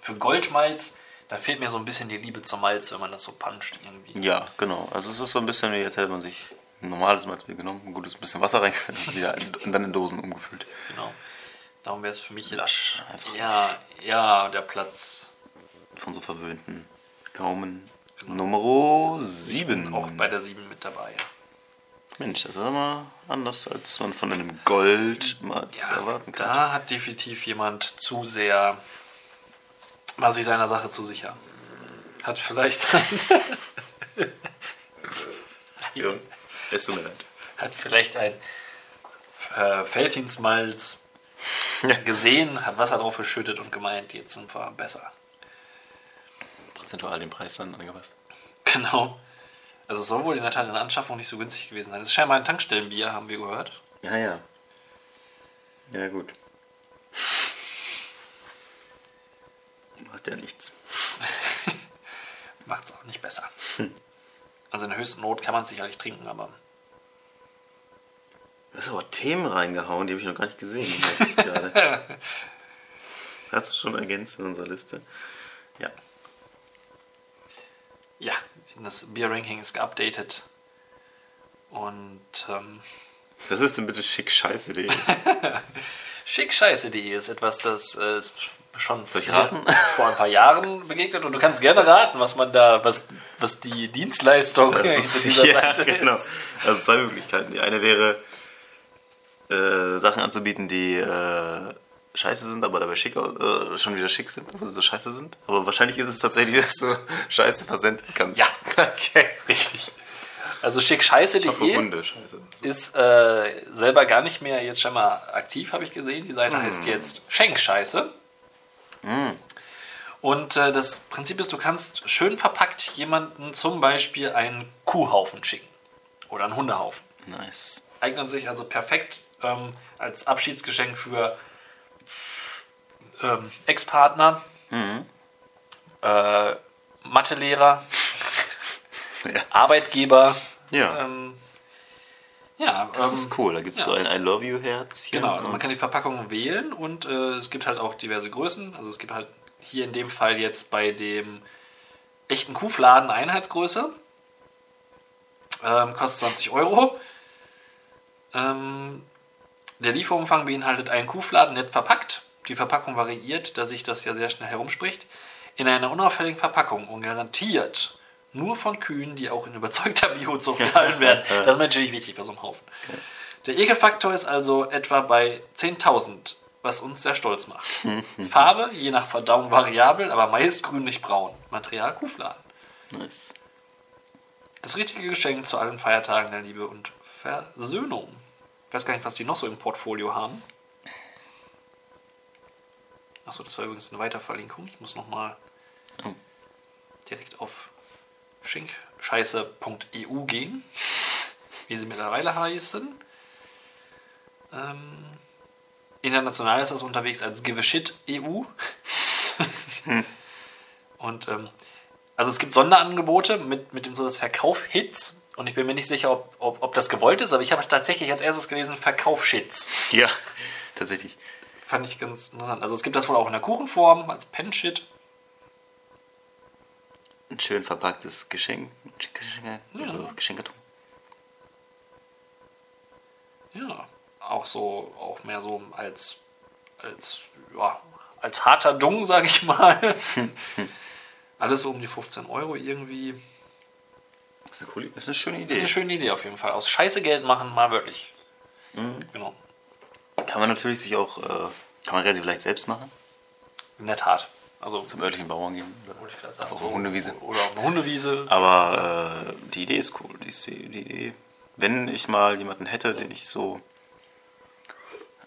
Für Goldmalz, da fehlt mir so ein bisschen die Liebe zum Malz, wenn man das so puncht irgendwie. Ja, genau. Also es ist so ein bisschen wie, als hätte man sich ein normales Malzbier genommen, ein gutes bisschen Wasser reingefüllt und, wieder in, und dann in Dosen umgefüllt. Genau. Darum wäre es für mich. Lasch, einfach Ja, ja, der Platz. von so verwöhnten Gaumen. Nummer 7. Auch bei der 7 mit dabei. Mensch, das war mal anders, als man von einem Goldmalz erwarten kann. da hat definitiv jemand zu sehr. war sich seiner Sache zu sicher. Hat vielleicht. Ja, es tut mir leid. hat vielleicht ein äh, Feltinsmalz gesehen, hat Wasser drauf geschüttet und gemeint, jetzt sind wir besser. Prozentual den Preis dann angepasst. Genau. Also es soll wohl in der Tat in der Anschaffung nicht so günstig gewesen sein. Es ist scheinbar ein Tankstellenbier, haben wir gehört. Ja, ja. Ja, gut. Macht ja nichts. Macht es auch nicht besser. Also in der höchsten Not kann man es sicherlich trinken, aber hast aber Themen reingehauen, die habe ich noch gar nicht gesehen. Hast du schon ergänzt in unserer Liste? Ja. ja, das Bier-Ranking ist geupdatet. Und ähm, Was ist denn bitte schick scheiße.de? schickscheiße.de ist etwas, das äh, ist schon vor ein paar Jahren begegnet und du kannst gerne raten, was man da, was, was die Dienstleistung Das ist- dieser ja, Seite genau. ist. Also zwei Möglichkeiten. Die eine wäre, äh, Sachen anzubieten, die äh, scheiße sind, aber dabei schick, äh, schon wieder schick sind, aber so scheiße sind. Aber wahrscheinlich ist es tatsächlich, dass du scheiße versenden kannst. Ja. okay. Richtig. Also Ich hoffe, schickscheiße.de Hunde scheiße. ist äh, selber gar nicht mehr jetzt schon mal aktiv, habe ich gesehen. Die Seite heißt Mm. jetzt Schenkscheiße. Und äh, das Prinzip ist, du kannst schön verpackt jemanden zum Beispiel einen Kuhhaufen schicken oder einen Hundehaufen. Nice. Eignen sich also perfekt ähm, als Abschiedsgeschenk für ähm, Ex-Partner, Mhm. äh, Mathelehrer, Ja. Arbeitgeber. Ja. Ähm, ja, Das ähm, ist cool. Da gibt es ja. so ein I love you Herzchen. Genau, also man kann die Verpackung wählen und äh, es gibt halt auch diverse Größen. Also es gibt halt hier in dem Fall jetzt bei dem echten Kuhfladen Einheitsgröße. Ähm, kostet 20 Euro. Ähm, der Lieferumfang beinhaltet einen Kuhfladen nett verpackt. Die Verpackung variiert, da sich das ja sehr schnell herumspricht. In einer unauffälligen Verpackung und garantiert nur von Kühen, die auch in überzeugter Biozucht gehalten werden. Das ist natürlich wichtig bei so einem Haufen. Der Ekelfaktor ist also etwa bei 10.000, was uns sehr stolz macht. Farbe, je nach Verdauung variabel, aber meist grünlich-braun. Material Kuhfladen. Nice. Das richtige Geschenk zu allen Feiertagen der Liebe und Versöhnung. Ich weiß gar nicht, was die noch so im Portfolio haben. Achso, das war übrigens eine Weiterverlinkung. Ich muss nochmal Oh. direkt auf schinkscheiße.eu gehen, wie sie mittlerweile heißen. Ähm, international ist das unterwegs als Give a Shit EU. Und ähm, also es gibt Sonderangebote mit, mit dem so das Verkauf-Hits. Und ich bin mir nicht sicher, ob, ob, ob das gewollt ist, aber ich habe tatsächlich als erstes gelesen Verkauf-Shits. Ja, tatsächlich. Fand ich ganz interessant. Also es gibt das wohl auch in der Kuchenform als Pen-Shit. Ein schön verpacktes Geschenk. Geschenk Ja. Geschenkertum. Ja, auch so, auch mehr so als, als, ja, als harter Dung, sag ich mal. Alles um die 15 Euro irgendwie. Das ist eine, coole, ist eine schöne Das ist Idee. eine schöne Idee auf jeden Fall. Aus Scheiße Geld machen, mal wirklich. Genau. Kann man natürlich sich auch, äh, kann man relativ leicht selbst machen. In der Tat. Also, Zum örtlichen Bauern gehen. Oder wollte ich gerade sagen. auf eine Hundewiese. Oder auf eine Hundewiese. Aber äh, die Idee ist cool. Die, die Idee. Wenn ich mal jemanden hätte, den ich so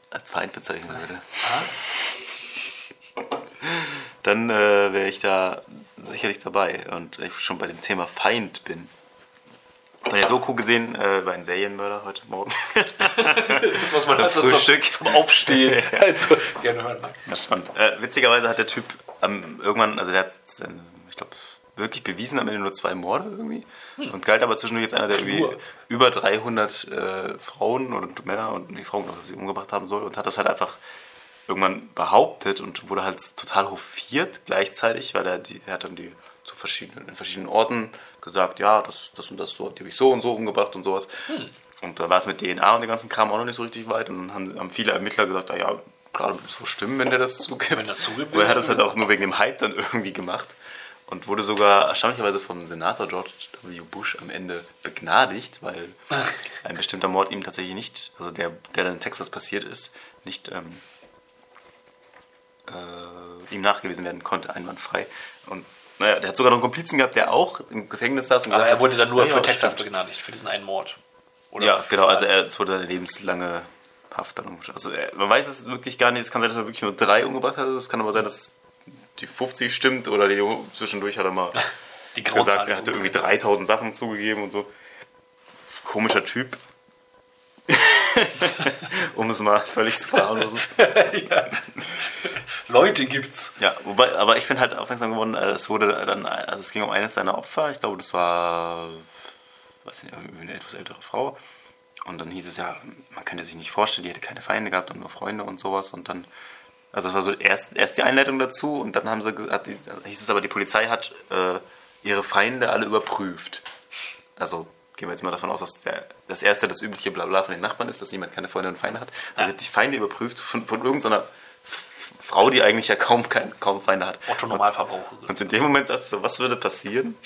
als Feind bezeichnen würde, dann äh, wäre ich da sicherlich dabei. Und ich schon bei dem Thema Feind bin. Bei der Doku gesehen, äh, bei einem Serienmörder heute Morgen. Das, was man Beim also Frühstück. Zum, zum Aufstehen also, gerne hören mag. Das ist spannend. Äh, witzigerweise hat der Typ ähm, irgendwann, also der hat, ich glaube, wirklich bewiesen am Ende nur zwei Morde irgendwie. Und galt aber zwischendurch jetzt einer, der irgendwie über 300 äh, Frauen und Männer und die Frauen, glaube ich, umgebracht haben soll. Und hat das halt einfach irgendwann behauptet und wurde halt total hofiert gleichzeitig, weil er, die, er hat dann die zu verschiedenen, in verschiedenen Orten gesagt, ja, das, das und das so, die habe ich so und so umgebracht und sowas. Und da war es mit DNA und dem ganzen Kram auch noch nicht so richtig weit. Und dann haben, haben viele Ermittler gesagt, ah, ja, klar, das wird wohl stimmen, wenn der das zugibt. Wenn das zugibt, Aber er hat das halt auch nur wegen dem Hype dann irgendwie gemacht. Und wurde sogar erstaunlicherweise vom Senator George W. Bush am Ende begnadigt, weil ein bestimmter Mord ihm tatsächlich nicht, also der, der dann in Texas passiert ist, nicht ähm, äh, ihm nachgewiesen werden konnte, einwandfrei. Und naja, der hat sogar noch einen Komplizen gehabt, der auch im Gefängnis saß. Und Aber er wurde dann nur ja, für ja, Texas begnadigt, für diesen einen Mord. Oder Ja, genau, also er, es wurde eine lebenslange Haft dann umgestellt. Also er, man weiß es wirklich gar nicht, es kann sein, dass er wirklich nur drei umgebracht hat, es kann aber sein, dass die 50 stimmt oder die zwischendurch hat er mal die gesagt, er hatte irgendwie umgekehrt. 3000 Sachen zugegeben und so. Komischer Typ. um es mal völlig zu verharmlosen. Leute gibt's. Ja, wobei, aber ich bin halt aufmerksam geworden, äh, es wurde dann, also es ging um eines seiner Opfer, ich glaube, das war, weiß nicht, eine etwas ältere Frau. Und dann hieß es ja, man könnte sich nicht vorstellen, die hätte keine Feinde gehabt und nur Freunde und sowas. Und dann, also das war so erst, erst die Einleitung dazu und dann haben sie, hat die, hieß es aber, die Polizei hat äh, ihre Feinde alle überprüft. Also gehen wir jetzt mal davon aus, dass der, das erste, das übliche Blabla von den Nachbarn ist, dass niemand keine Freunde und Feinde hat. Also die Feinde überprüft von, von irgendeiner Frau, die eigentlich ja kaum, kein, kaum Feinde hat. Otto Normalverbraucherin. Und in dem Moment dachte ich so, was würde passieren?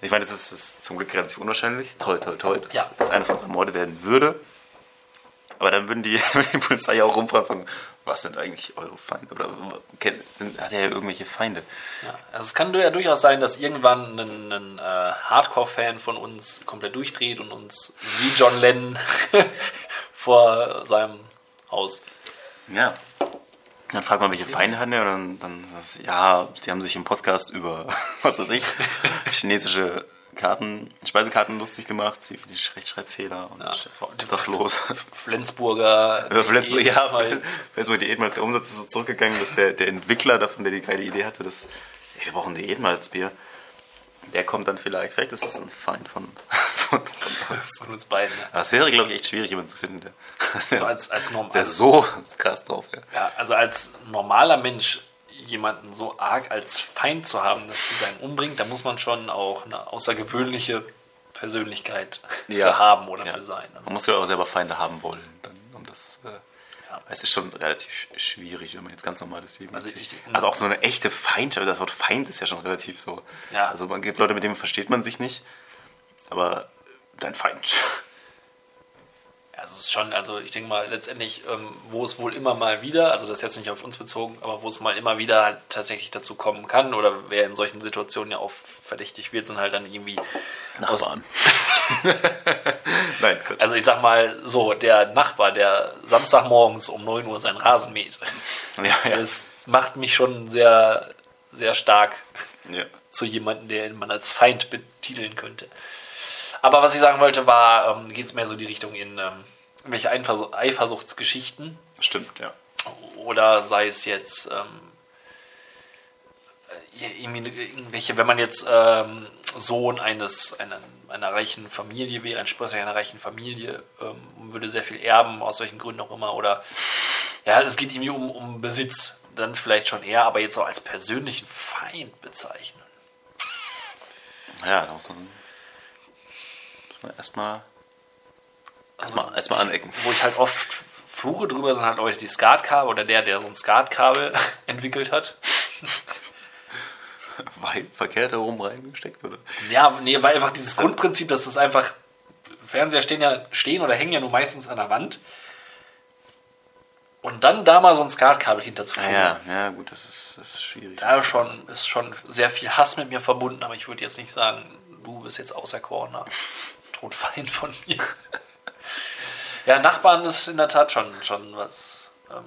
Ich meine, das ist, das ist zum Glück relativ unwahrscheinlich. Toll, toll, toll, dass Ja. jetzt einer von uns ermordet werden würde. Aber dann würden die, die Polizei ja auch rumfragen, was sind eigentlich eure Feinde? Oder sind, hat er ja irgendwelche Feinde? Ja, also es kann ja durchaus sein, dass irgendwann ein, ein äh, Hardcore-Fan von uns komplett durchdreht und uns wie John Lennon vor seinem Haus. Ja. Dann fragt man, welche Feinde hat er? Und dann, dann sagt er, ja, sie haben sich im Podcast über, was weiß ich, chinesische Karten, Speisekarten lustig gemacht, sie für die Rechtschreibfehler und Ja. doch los. Flensburger. Ja, Flensburg, Diät ja. Flensburg Diätmalz, der Umsatz ist so zurückgegangen, dass der, der Entwickler davon, der die geile Idee hatte, dass ey, wir brauchen Diätmalzbier, der kommt dann vielleicht, vielleicht ist das ein Feind von, von, von uns. von uns beiden. Ja. Aber es wäre, glaube ich, echt schwierig, jemanden zu finden, der, der, So als, als normal. der so krass drauf wäre. Ja, also als normaler Mensch jemanden so arg als Feind zu haben, dass er einen umbringt, da muss man schon auch eine außergewöhnliche Persönlichkeit für haben oder ja. für sein. ne? Man muss ja auch selber Feinde haben wollen, dann, um das. Äh, Ja. Es ist schon relativ schwierig, wenn man jetzt ganz normales Leben Also also, ich- also auch so eine echte Feindschaft, das Wort Feind ist ja schon relativ so. Ja. Also man gibt Leute, mit denen versteht man sich nicht, aber dein Feind. Also es ist schon, also ich denke mal, letztendlich, ähm, wo es wohl immer mal wieder, also das ist jetzt nicht auf uns bezogen, aber wo es mal immer wieder halt tatsächlich dazu kommen kann, oder wer in solchen Situationen ja auch verdächtig wird, sind halt dann irgendwie Nachbarn. Nein, Gott. also ich sag mal so, der Nachbar, der Samstagmorgens um 9 Uhr seinen Rasen mäht, ja, ja. das macht mich schon sehr, sehr stark ja. zu jemandem, den man als Feind betiteln könnte. Aber was ich sagen wollte, war, ähm, geht es mehr so in die Richtung in ähm, welche Eifersuch Eifersuchtsgeschichten Stimmt, ja. oder sei es jetzt ähm, äh, irgendwelche, wenn man jetzt ähm, Sohn eines einer, einer reichen Familie wäre, ein Sprecher einer reichen Familie, ähm, würde sehr viel erben, aus welchen Gründen auch immer, oder ja, es geht irgendwie um, um Besitz, dann vielleicht schon eher, aber jetzt auch als persönlichen Feind bezeichnen. Ja, da muss man, erstmal erstmal erstmal anecken. wo ich halt oft fluche drüber, sind halt Leute, die Skatkabel oder der, der so ein Skatkabel entwickelt hat. Weit verkehrt herum reingesteckt, oder? Ja, nee, weil einfach dieses Grundprinzip, dass das einfach Fernseher stehen ja stehen oder hängen ja nur meistens an der Wand. Und dann da mal so ein Skatkabel hinterzufügen. Ja, ja, gut, das ist, das ist schwierig. Da ist schon, ist schon sehr viel Hass mit mir verbunden, aber ich würde jetzt nicht sagen, du bist jetzt auserkorener Todfeind von mir. ja, Nachbarn ist in der Tat schon, schon was, ähm,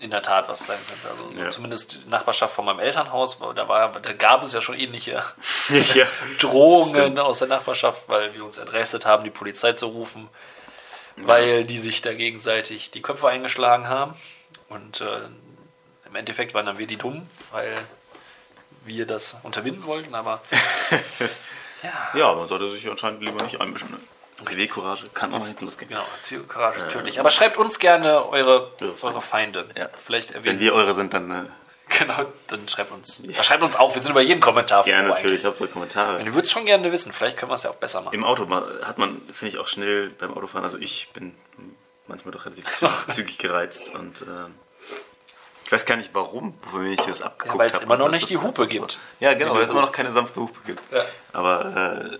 in der Tat was sein könnte. Also so Ja. zumindest die Nachbarschaft von meinem Elternhaus, da, war, da gab es ja schon ähnliche ja. Drohungen Stimmt. aus der Nachbarschaft, weil wir uns erdreistet haben, die Polizei zu rufen, weil die sich da gegenseitig die Köpfe eingeschlagen haben. Und äh, im Endeffekt waren dann wir die Dummen, weil wir das unterbinden wollten, aber Ja, man sollte sich anscheinend lieber nicht einmischen. Ne? Zivilcourage kann auch hinten losgehen. genau, Zielcourage ist tödlich. Aber schreibt uns gerne eure, Eure eure Feinde. Ja. Vielleicht Wenn erwähnen wir eure sind, dann. Äh, Genau, dann schreibt uns. Schreibt uns auf, wir sind über jeden Kommentar froh ja, natürlich. eigentlich. Hauptsache Kommentare. Ich würde es schon gerne wissen, vielleicht können wir es ja auch besser machen. Im Auto hat man, finde ich, auch schnell beim Autofahren, also ich bin manchmal doch relativ zü- zügig gereizt und ähm, ich weiß gar nicht warum, wofür ich das abgeguckt Ja, habe. weil es immer noch nicht die Hupe gibt. Ja, genau, weil es immer noch keine sanfte Hupe gibt. Ja. Aber äh,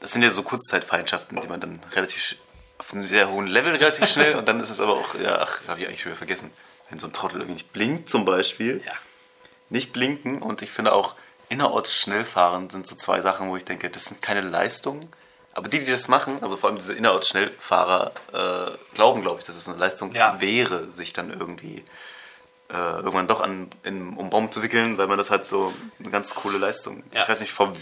das sind ja so Kurzzeitfeindschaften, die man dann relativ auf einem sehr hohen Level relativ schnell und dann ist es aber auch, ja, ach, habe ich eigentlich schon wieder vergessen. Wenn so ein Trottel irgendwie nicht blinkt zum Beispiel, Ja. nicht blinken und ich finde auch innerorts schnell fahren sind so zwei Sachen, wo ich denke, das sind keine Leistungen. Aber die, die das machen, also vor allem diese innerorts Schnellfahrer, äh, glauben, glaube ich, dass es eine Leistung Ja. wäre, sich dann irgendwie äh, irgendwann doch an, in, um Baum zu wickeln, weil man das halt so eine ganz coole Leistung. Ja. Ich weiß nicht, vor,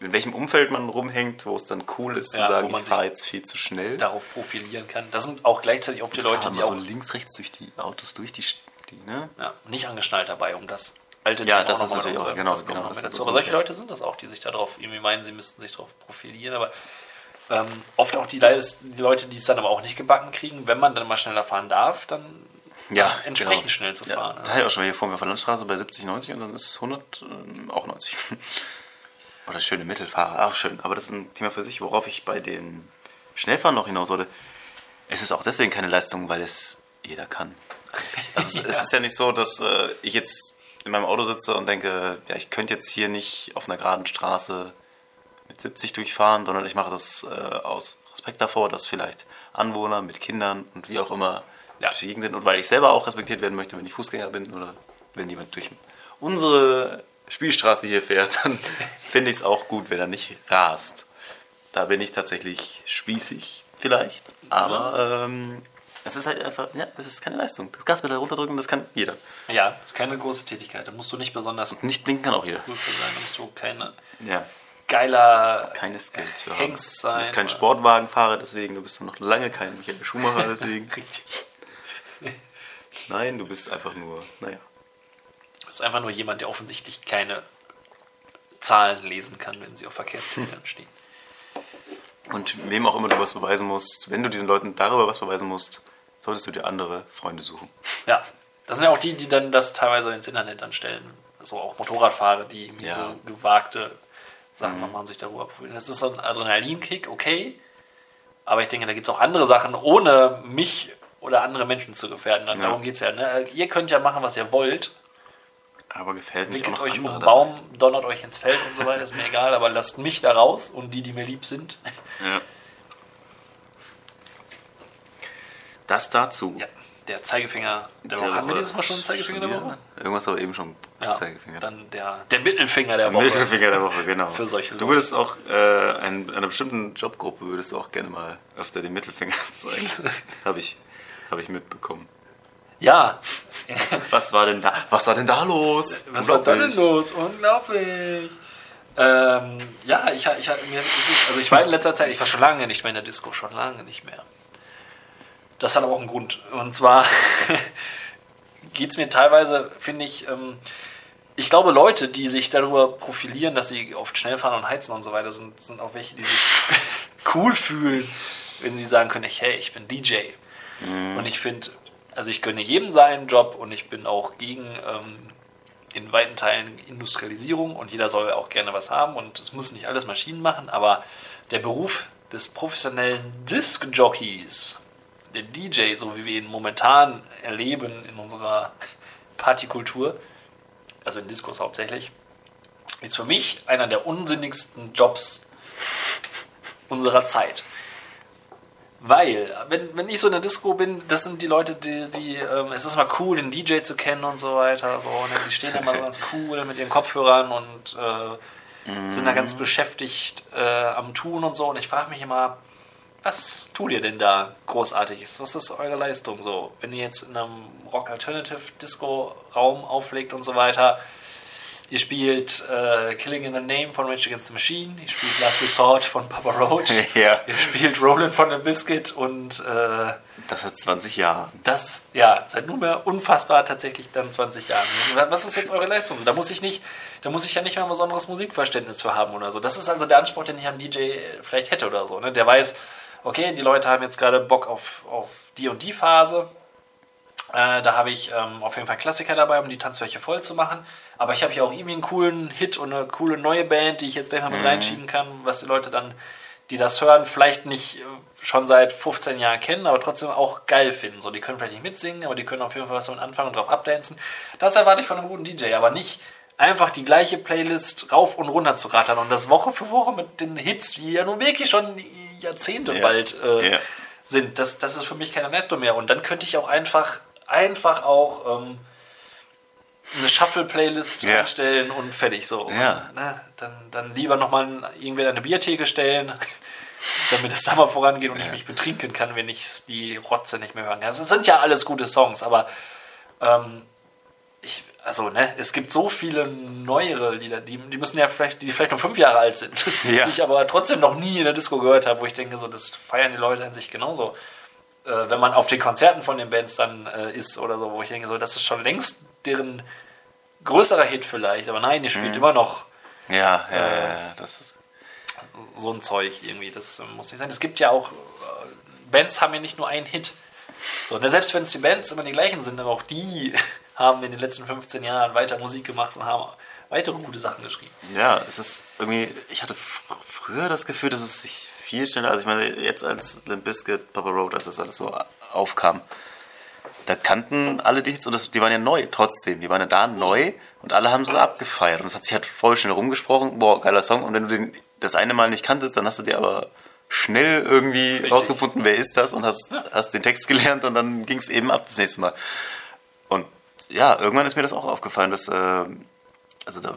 in welchem Umfeld man rumhängt, wo es dann cool ist Ja, zu sagen, ich fahre jetzt viel zu schnell. Darauf profilieren kann. Das sind auch gleichzeitig oft die Leute, die auch so links, rechts durch die Autos, durch die, die ne? ja, nicht angeschnallt dabei, um das alte Ja, Thema das ist nochmal natürlich auch- genau, Das genau, das ist dazu. Aber solche Leute sind das auch, die sich darauf irgendwie meinen, sie müssten sich darauf profilieren. Aber ähm, oft auch die, die Leute, die es dann aber auch nicht gebacken kriegen, wenn man dann mal schneller fahren darf, dann ja, entsprechend genau. schnell zu Ja, fahren. das hatte ich auch schon mal hier vor mir auf der Landstraße bei 70, 90 und dann ist es 100, ähm, auch 90. Oder schöne Mittelfahrer, auch schön. Aber das ist ein Thema für sich, worauf ich bei den Schnellfahren noch hinaus wollte. Es ist auch deswegen keine Leistung, weil es jeder kann. Also es, es ist ja nicht so, dass äh, ich jetzt in meinem Auto sitze und denke, ja, ich könnte jetzt hier nicht auf einer geraden Straße mit 70 durchfahren, sondern ich mache das äh, aus Respekt davor, dass vielleicht Anwohner mit Kindern und wie auch immer Ja. Gegend sind und weil ich selber auch respektiert werden möchte, wenn ich Fußgänger bin oder wenn jemand durch unsere Spielstraße hier fährt, dann finde ich es auch gut, wenn er nicht rast. Da bin ich tatsächlich spießig, vielleicht, aber ähm, es ist halt einfach, ja, es ist keine Leistung. Das Gaspedal runterdrücken, das kann jeder. Ja, das ist keine große Tätigkeit. Da musst du nicht besonders Nicht blinken kann auch jeder. für sein. Da musst du keine Ja. geiler keine Skills für haben. Hengst Du sein, bist kein Sportwagenfahrer, deswegen, du bist noch lange kein Michael Schumacher, deswegen. Richtig. Nein, du bist einfach nur, naja. Du bist einfach nur jemand, der offensichtlich keine Zahlen lesen kann, wenn sie auf Verkehrsschildern stehen. Und wem auch immer du was beweisen musst, wenn du diesen Leuten darüber was beweisen musst, solltest du dir andere Freunde suchen. Ja, das sind ja auch die, die dann das teilweise ins Internet dann stellen. So auch Motorradfahrer, die Ja. so gewagte Sachen machen, sich darüber abfühlen. Das ist so ein Adrenalinkick, okay. Aber ich denke, da gibt es auch andere Sachen, ohne mich oder andere Menschen zu gefährden. Dann Ja. Darum geht es ja. Ne? Ihr könnt ja machen, was ihr wollt. Aber gefällt mich Wickelt euch um einen Baum, donnert euch ins Feld und so weiter, ist mir egal. Aber lasst mich da raus und die, die mir lieb sind. dabei. Ja. Das dazu. Ja, der Zeigefinger der Woche. Haben wir dieses Mal schon einen Zeigefinger der Woche? Irgendwas aber eben schon. Ja, Zeigefinger. dann der, der Mittelfinger der Woche. Mittelfinger der Woche, genau. Für solche Du Leute. würdest auch äh, ein, einer bestimmten Jobgruppe würdest du auch gerne mal öfter den Mittelfinger zeigen. Habe ich, hab ich mitbekommen. Ja, Was war denn da? Was war denn da los? Was war da denn los? Unglaublich. Ähm, ja, ich, ich, mir ist also ich war in letzter Zeit, ich war schon lange nicht mehr in der Disco, schon lange nicht mehr. Das hat aber auch einen Grund. Und zwar geht es mir teilweise, finde ich, ähm, ich glaube, Leute, die sich darüber profilieren, dass sie oft schnell fahren und heizen und so weiter, sind, sind auch welche, die sich cool fühlen, wenn sie sagen können, hey, ich bin DJ. Und ich finde, also ich gönne jedem seinen Job und ich bin auch gegen ähm, in weiten Teilen Industrialisierung und jeder soll auch gerne was haben und es muss nicht alles Maschinen machen, aber der Beruf des professionellen Disc-Jockeys, der DJ, so wie wir ihn momentan erleben in unserer Partykultur, also in Discos hauptsächlich, ist für mich einer der unsinnigsten Jobs unserer Zeit. Weil, wenn, wenn ich so in der Disco bin, das sind die Leute, die, die ähm, es ist mal cool, den DJ zu kennen und so weiter. So, ne? Die stehen immer so ganz cool mit ihren Kopfhörern und äh, sind da ganz beschäftigt äh, am Tun und so. Und ich frage mich immer, was tut ihr denn da Großartiges? Was ist eure Leistung so? Wenn ihr jetzt in einem Rock-Alternative-Disco-Raum auflegt und so weiter, ihr spielt äh, Killing in the Name von Rage Against the Machine, ihr spielt Last Resort von Papa Roach, Ja. ihr spielt Roland von The Biscuit und äh, Das hat 20 Jahre. das, ja, seit nunmehr unfassbar tatsächlich dann 20 Jahren. Was ist jetzt eure Leistung? Da muss ich nicht, da muss ich ja nicht mal ein besonderes Musikverständnis für haben oder so. Das ist also der Anspruch, den ich am DJ vielleicht hätte oder so. Ne? Der weiß, okay, die Leute haben jetzt gerade Bock auf, auf die und die Phase. Äh, da habe ich ähm, auf jeden Fall Klassiker dabei, um die Tanzfläche voll zu machen. Aber ich habe hier auch irgendwie einen coolen Hit und eine coole neue Band, die ich jetzt gleich mal mit reinschieben kann, was die Leute dann, die das hören, vielleicht nicht äh, schon seit 15 Jahren kennen, aber trotzdem auch geil finden. So, die können vielleicht nicht mitsingen, aber die können auf jeden Fall was damit anfangen und drauf abdancen. Das erwarte ich von einem guten DJ, aber nicht einfach die gleiche Playlist rauf und runter zu rattern und das Woche für Woche mit den Hits, die ja nun wirklich schon Jahrzehnte Ja. bald äh, Ja. sind. Das, das ist für mich keine Leistung mehr. Und dann könnte ich auch einfach, einfach auch ähm, eine Shuffle-Playlist Ja. einstellen und fertig. So. Ja. Ne, dann, dann lieber nochmal irgendwer eine Biertheke stellen, damit es da mal vorangeht und ich mich betrinken kann, wenn ich die Rotze nicht mehr hören kann. Also, es sind ja alles gute Songs, aber ähm, ich, also, ne, es gibt so viele neuere Lieder, die, die müssen ja vielleicht, die vielleicht nur fünf Jahre alt sind, Ja. die ich aber trotzdem noch nie in der Disco gehört habe, wo ich denke, so, das feiern die Leute an sich genauso. Äh, wenn man auf den Konzerten von den Bands dann äh, ist oder so, wo ich denke, so, das ist schon längst deren größerer Hit vielleicht, aber nein, ihr spielt immer noch Ja, ja, ja, ja, das ist. so ein Zeug irgendwie. Das äh, muss nicht sein. Es gibt ja auch, äh, Bands haben ja nicht nur einen Hit. So, ne, selbst wenn es die Bands immer die gleichen sind, aber auch die haben in den letzten 15 Jahren weiter Musik gemacht und haben weitere gute Sachen geschrieben. Ja, es ist irgendwie, ich hatte fr früher das Gefühl, dass es sich viel schneller, also ich meine, jetzt als Limp Bizkit, Papa Road, als das alles so aufkam, da kannten alle die Hits und das, die waren ja neu trotzdem, die waren ja da neu und alle haben sie abgefeiert und es hat sich halt voll schnell rumgesprochen, boah, geiler Song und wenn du den das eine Mal nicht kanntest, dann hast du dir aber schnell irgendwie rausgefunden, wer ist das und hast, hast den Text gelernt und dann ging es eben ab das nächste Mal. Und ja, irgendwann ist mir das auch aufgefallen, dass, äh, also da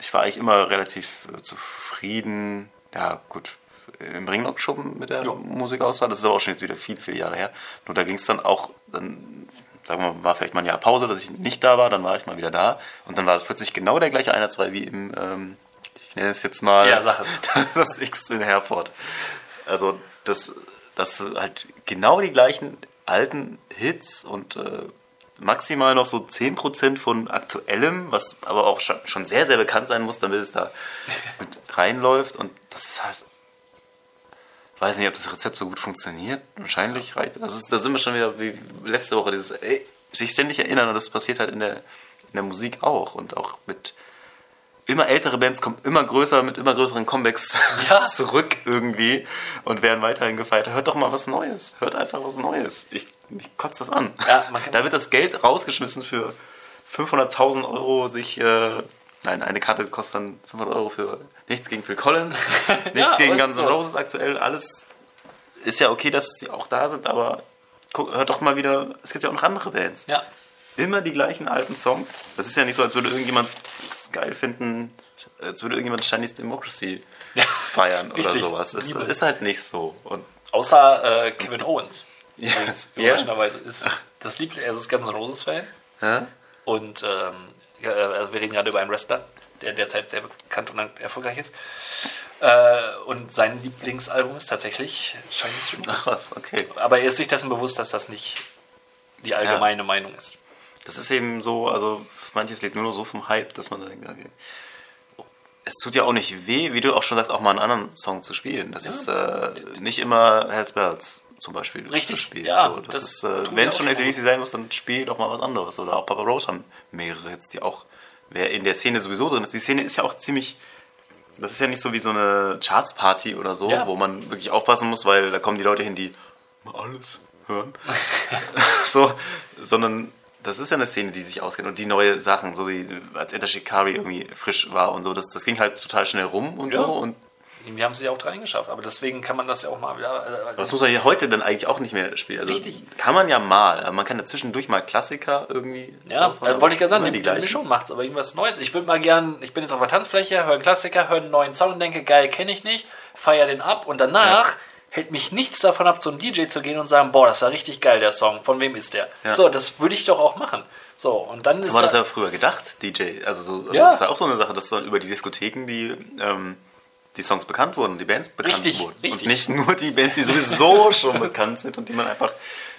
ich war eigentlich immer relativ äh, zufrieden. Ja, gut, im Ringlock schon mit der Musikauswahl. Das ist aber auch schon jetzt wieder viele, viele Jahre her. Nur da ging es dann auch, dann, sagen wir mal, war vielleicht mal ein Jahr Pause, dass ich nicht da war, dann war ich mal wieder da. Und dann war das plötzlich genau der gleiche Einheitsbrei wie im, ähm, ich nenne es jetzt mal, Ja, sag es. das X in Herford. Also, das, das halt genau die gleichen alten Hits und äh, maximal noch so 10% von aktuellem, was aber auch schon sehr, sehr bekannt sein muss, damit es da mit reinläuft. Und das ist halt. Ich weiß nicht, ob das Rezept so gut funktioniert. Wahrscheinlich reicht das. Ist, da sind wir schon wieder wie letzte Woche, dieses ey, sich ständig erinnern und das passiert halt in der, in der Musik auch. Und auch mit immer ältere Bands kommen immer größer mit immer größeren Comebacks Ja. zurück irgendwie und werden weiterhin gefeiert. Hört doch mal was Neues. Hört einfach was Neues. Ich, mich kotzt das an. Ja, da wird das Geld rausgeschmissen für 500.000 Euro sich. Äh, nein, eine Karte kostet dann 500 Euro für nichts gegen Phil Collins, nichts Ja, gegen Guns N'. Roses aktuell. Alles ist ja okay, dass sie auch da sind, aber guck, hört doch mal wieder. Es gibt ja auch noch andere Bands Ja. Immer die gleichen alten Songs. Das ist ja nicht so, als würde irgendjemand es geil finden, als würde irgendjemand Chinese Democracy feiern oder richtig. sowas. Es Liebe. ist halt nicht so. Und Außer äh, Kevin Owens. Ja. Ja. überraschenderweise ist das Liebling, er ist N' Roses Fan. Hä? Und ähm, ja, also wir reden gerade über einen Wrestler, der derzeit sehr bekannt und erfolgreich ist. Äh, und sein Lieblingsalbum ist tatsächlich Chinese Ach Democracy. was, okay. Aber er ist sich dessen bewusst, dass das nicht die allgemeine Meinung ist. Das ist eben so, also manches lebt nur noch so vom Hype, dass man dann denkt, okay. Es tut ja auch nicht weh, wie du auch schon sagst, auch mal einen anderen Song zu spielen. Das ist äh, nicht immer Hells Bells zum Beispiel Richtig, zu spielen. ja, so, das, das ist, äh, wenn es schon. ACDC sein muss, dann spiel doch mal was anderes. Oder auch Papa Roach haben mehrere Hits, die auch, wer in der Szene sowieso drin ist. Die Szene ist ja auch ziemlich, das ist ja nicht so wie so eine Charts-Party oder so, Ja. wo man wirklich aufpassen muss, weil da kommen die Leute hin, die mal alles hören. so, sondern das ist ja eine Szene, die sich auskennt und die neue Sachen, so wie als Enter Shikari irgendwie frisch war und so, das, das ging halt total schnell rum und Ja. so. Und Wir haben es ja auch reingeschafft, aber deswegen kann man das ja auch mal wieder. Äh, das muss man ja heute dann eigentlich auch nicht mehr spielen. Also Richtig. Kann man ja mal, aber man kann ja zwischendurch mal Klassiker irgendwie. Ja, äh, wollte ich gerade sagen, die, die. Mischung macht's, aber irgendwas Neues. Ich würde mal gern, ich bin jetzt auf der Tanzfläche, höre einen Klassiker, höre einen neuen Song und denke, geil, kenne ich nicht, feier den ab und danach hält mich nichts davon ab, zum DJ zu gehen und sagen, boah, das ist ja richtig geil, der Song. Von wem ist der? Ja. So, das würde ich doch auch machen. So, und dann So ist war das ja- früher gedacht, DJ. Also, so, also Ja. das ist ja auch so eine Sache, dass dann über die Diskotheken die, ähm, die Songs bekannt wurden, die Bands bekannt Richtig, wurden. richtig. Und nicht nur die Bands, die sowieso schon bekannt sind und die man einfach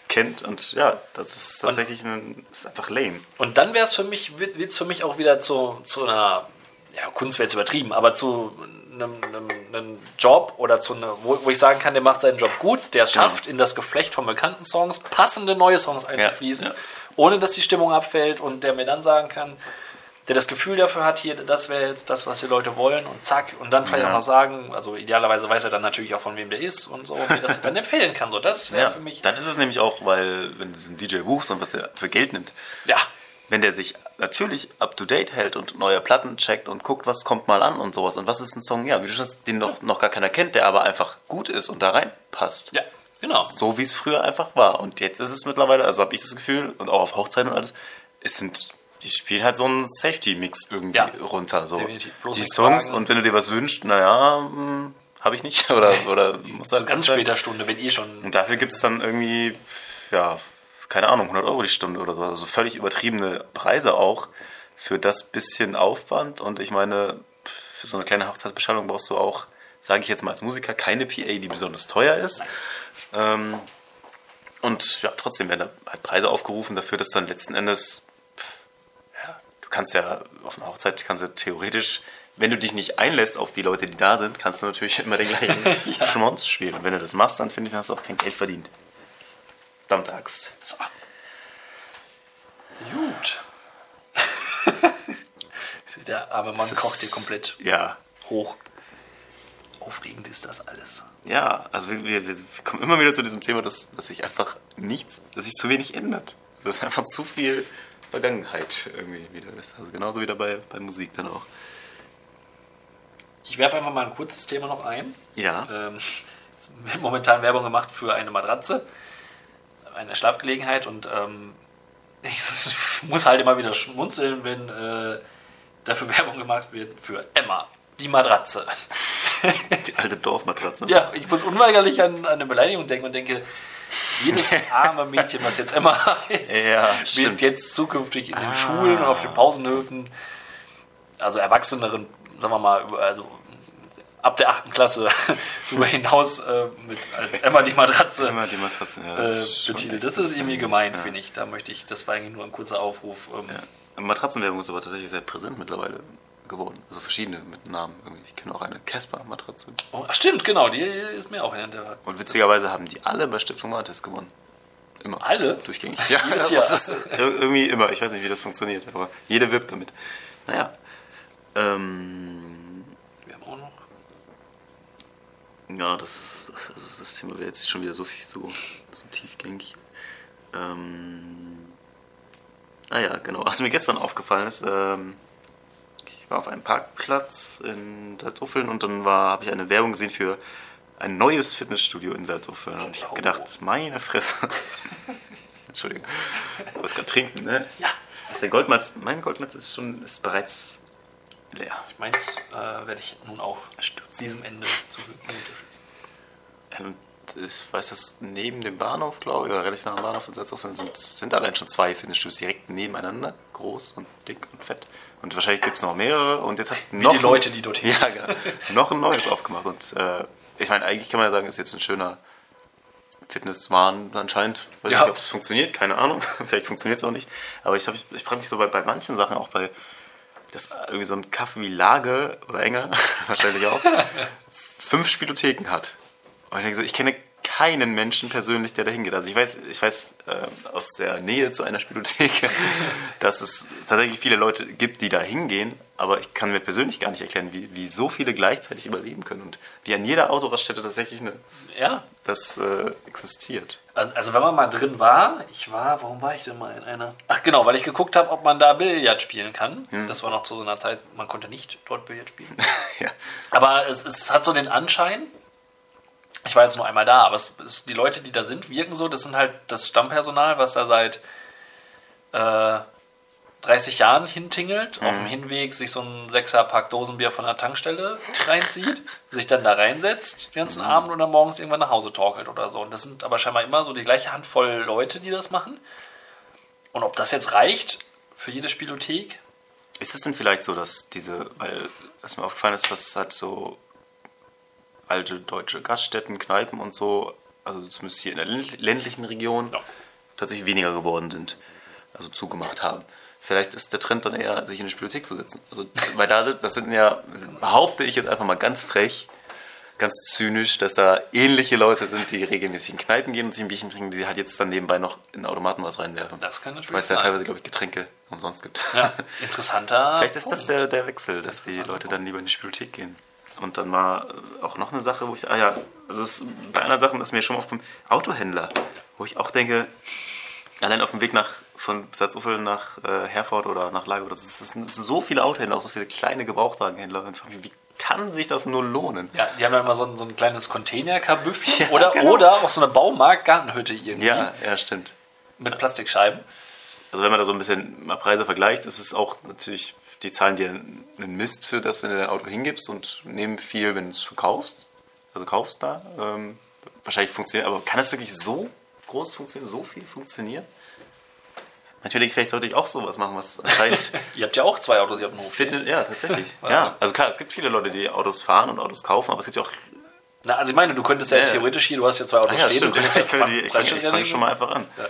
kennt. Und ja, das ist tatsächlich ein, ist einfach lame. Und dann wäre es für mich, wird es für mich auch wieder zu, zu einer, ja, Kunst wäre jetzt übertrieben, aber zu einem, einem, einem Job oder zu einer, wo, wo ich sagen kann, der macht seinen Job gut, der es Genau. schafft, in das Geflecht von bekannten Songs passende neue Songs einzufließen, ja. ohne dass die Stimmung abfällt und der mir dann sagen kann, der das Gefühl dafür hat, hier, das wäre jetzt das, was die Leute wollen und zack, und dann vielleicht Ja. auch noch sagen, also idealerweise weiß er dann natürlich auch, von wem der ist und so, und mir das dann empfehlen kann. So, das wäre Ja, für mich, dann ist es nämlich auch, weil, wenn du so einen DJ buchst und was der für Geld nimmt, ja, wenn der sich natürlich up to date hält und neue Platten checkt und guckt, was kommt mal an und sowas und was ist ein Song, ja, wie du schon den noch, noch gar keiner kennt, der aber einfach gut ist und da reinpasst. ja, genau. So wie es früher einfach war. Und jetzt ist es mittlerweile, also habe ich das Gefühl, und auch auf Hochzeiten und alles, es sind, die spielen halt so einen Safety-Mix irgendwie Ja, runter. So. Die Songs fragen. und wenn du dir was wünschst, naja, habe ich nicht. Oder, oder muss Zu halt ganz später Stunde, wenn eh schon Und dafür gibt es dann irgendwie, ja, keine Ahnung, 100 Euro die Stunde oder so. Also völlig übertriebene Preise auch für das bisschen Aufwand. Und ich meine, für so eine kleine Hochzeitsbeschallung brauchst du auch, sage ich jetzt mal als Musiker, keine PA, die besonders teuer ist. Ähm, und ja, trotzdem werden da halt Preise aufgerufen dafür, dass dann letzten Endes, pff, ja, du kannst ja auf einer Hochzeit, kannst du theoretisch, wenn du dich nicht einlässt auf die Leute, die da sind, kannst du natürlich immer den gleichen Schmonz spielen. Und wenn du das machst, dann finde ich, dann hast du auch kein Geld verdient. Dammtags. So. Gut. Der arme Mann Das kocht hier komplett Ja. hoch. Aufregend ist das alles. Ja, also wir, wir, wir kommen immer wieder zu diesem Thema, dass, dass sich einfach nichts, dass sich zu wenig ändert. Das ist einfach zu viel Vergangenheit irgendwie wieder ist. Also genauso wieder bei, bei Musik dann auch. Ich werfe einfach mal ein kurzes Thema noch ein. Ja. Ähm, momentan Werbung gemacht für eine Matratze, eine Schlafgelegenheit und ähm, ich muss halt immer wieder schmunzeln, wenn äh, dafür Werbung gemacht wird für Emma, die Matratze. Die alte Dorfmatratze. Ja, ich muss unweigerlich an, an eine Beleidigung denken und denke, jedes arme Mädchen, was jetzt Emma heißt, Ja, wird stimmt. jetzt zukünftig in den Schulen und auf den Pausenhöfen, also Erwachseneren, sagen wir mal, über- also ab der achten Klasse darüber hinaus äh, mit als Emma die Matratze Immer die Matratze. Ja, äh, ist schon betitelt. Das ist irgendwie gemein, ja. finde ich. Da möchte ich, das war eigentlich nur ein kurzer Aufruf. Ähm, Ja. Matratzenwerbung ist aber tatsächlich sehr präsent mittlerweile geworden. Also verschiedene mit Namen. Irgendwie. Ich kenne auch eine Casper-Matratze. oh, ach, stimmt, genau, die ist mir auch in der. Und witzigerweise haben die alle bei Stiftung Warentest gewonnen. Immer. Alle? Durchgängig. Ja, das ist ir- irgendwie immer. Ich weiß nicht, wie das funktioniert, aber jeder wirbt damit. Naja. Ähm, Wir haben auch noch. Ja, das ist das, also das Thema wäre jetzt schon wieder so viel so, so tiefgängig. Ähm, naja, genau. Was mir gestern aufgefallen ist, ähm, ich war auf einem Parkplatz in Salzuffeln und dann habe ich eine Werbung gesehen für ein neues Fitnessstudio in Salzuffeln. Und ich habe gedacht, meine Fresse. Entschuldigung. Du musst gerade trinken, ne? Ja. Ist der Goldmatz. Mein Goldmatz ist schon ist bereits leer. Meins äh, werde ich nun auch Stürzen. diesem Ende zufügen. Ähm, ich weiß, dass neben dem Bahnhof, glaube ich, oder relativ nah am Bahnhof in Salzuflen sind, sind allein schon zwei Fitnessstudios direkt nebeneinander. Groß und dick und fett. Und wahrscheinlich gibt es noch mehrere. Und jetzt hat noch die Leute, die dorthin Ja, genau. noch ein neues aufgemacht. Und äh, ich meine, eigentlich kann man ja sagen, ist jetzt ein schöner Fitnesswahn anscheinend. Weiß Ja. nicht, ob das funktioniert, keine Ahnung. Vielleicht funktioniert es auch nicht. Aber ich, ich, ich frage mich so bei, bei manchen Sachen, auch bei das irgendwie so ein Kaffee wie Lage oder Enger, wahrscheinlich auch, fünf Spielotheken hat. Und ich denke so, ich kenne keinen Menschen persönlich, der da hingeht. Also ich weiß, ich weiß äh, aus der Nähe zu einer Spielothek, dass es tatsächlich viele Leute gibt, die da hingehen, aber ich kann mir persönlich gar nicht erklären, wie, wie so viele gleichzeitig überleben können und wie an jeder Autoraststätte tatsächlich eine, Ja, das äh, existiert. Also, also wenn man mal drin war, ich war, warum war ich denn mal in einer? Ach genau, weil ich geguckt habe, ob man da Billard spielen kann. Das war noch zu so einer Zeit, man konnte nicht dort Billard spielen. ja. Aber es, es hat so den Anschein, ich war jetzt nur einmal da, aber es, es, die Leute, die da sind, wirken so, das sind halt das Stammpersonal, was da seit äh, 30 Jahren hintingelt, Mhm. auf dem Hinweg sich so ein Sechser-Pack Dosenbier von der Tankstelle reinzieht, sich dann da reinsetzt den ganzen Mhm. Abend und dann morgens irgendwann nach Hause torkelt oder so. Und das sind aber scheinbar immer so die gleiche Handvoll Leute, die das machen. Und ob das jetzt reicht für jede Spielothek, Ist es denn vielleicht so, dass diese, weil es mir aufgefallen ist, dass halt so alte deutsche Gaststätten, Kneipen und so, also zumindest hier in der ländl- ländlichen Region, Ja. tatsächlich weniger geworden sind, also zugemacht haben. Vielleicht ist der Trend dann eher, sich in eine Spielothek zu setzen. Also, weil da sind, das sind ja, behaupte ich jetzt einfach mal ganz frech, ganz zynisch, dass da ähnliche Leute sind, die regelmäßig in Kneipen gehen und sich ein Bierchen trinken, die halt jetzt dann nebenbei noch in Automaten was reinwerfen. das kann natürlich Weil es ja teilweise, glaube ich, Getränke umsonst gibt. ja, interessanter. Vielleicht ist das der, der Wechsel, dass die Leute dann lieber in die Spielothek gehen. Und dann war äh, auch noch eine Sache, wo ich, ah ja, also es bei anderen Sachen ist mir schon aufgekommen, Autohändler, wo ich auch denke, allein auf dem Weg nach, von Salzufel nach äh, Herford oder nach Lago, das, ist, das sind so viele Autohändler, auch so viele kleine Gebrauchtwagenhändler. Wie kann sich das nur lohnen? Ja, die haben dann immer so ein, so ein kleines Container-Kabüffchen Ja, oder, genau. oder auch so eine Baumarkt-Gartenhütte irgendwie Ja, ja, stimmt. mit Plastikscheiben. Also wenn man da so ein bisschen mal Preise vergleicht, ist es auch natürlich, die zahlen dir einen Mist für das, wenn du dein Auto hingibst und nehmen viel, wenn du es verkaufst. Also kaufst da. Ähm, wahrscheinlich funktioniert, aber kann das wirklich so groß funktionieren, so viel funktionieren? Natürlich, vielleicht sollte ich auch sowas machen, was anscheinend Ihr habt ja auch zwei Autos hier auf dem Hof. Fitness, ja, tatsächlich. ja, also klar, es gibt viele Leute, die Autos fahren und Autos kaufen, aber es gibt ja auch. Na, also ich meine, du könntest ja, Ja, theoretisch hier, du hast ja zwei Autos Ah, ja, stehen. stimmt. du könntest Ich, könnte die, ich, Stück ich fange schon mal einfach an. Ja.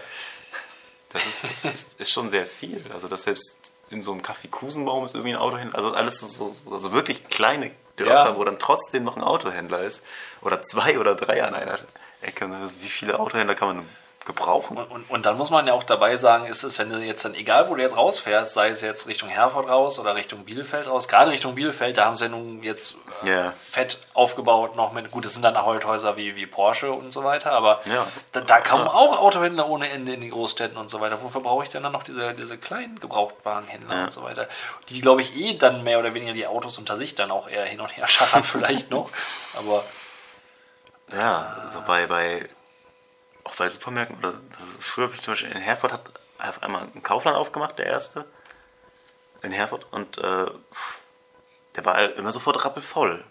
Das ist, das ist, ist schon sehr viel. Also, dass selbst in so einem Kaffeekusenbaum ist irgendwie ein Autohändler. Also, alles so, so also wirklich kleine Dörfer, wo dann trotzdem noch ein Autohändler ist. Oder zwei oder drei an einer Ecke. Und also, wie viele Autohändler kann man gebrauchen? Und, und, und dann muss man ja auch dabei sagen, ist es, wenn du jetzt dann, egal wo du jetzt rausfährst, sei es jetzt Richtung Herford raus oder Richtung Bielefeld raus, gerade Richtung Bielefeld, da haben sie ja nun jetzt äh, Ja. fett aufgebaut noch mit, gut, es sind dann Holthäuser wie, wie Porsche und so weiter, aber Ja. da, da kommen Ja. auch Autohändler ohne Ende in die Großstädten und so weiter. Wofür brauche ich denn dann noch diese, diese kleinen Gebrauchtwagenhändler Ja. und so weiter? Die, glaube ich, eh dann mehr oder weniger die Autos unter sich dann auch eher hin und her scharren vielleicht noch, aber Ja, also bei, bei auch bei Supermärkten oder früher habe ich zum Beispiel in Herford hat auf einmal ein Kaufland aufgemacht, der erste. In Herford und äh, der war immer sofort rappelvoll.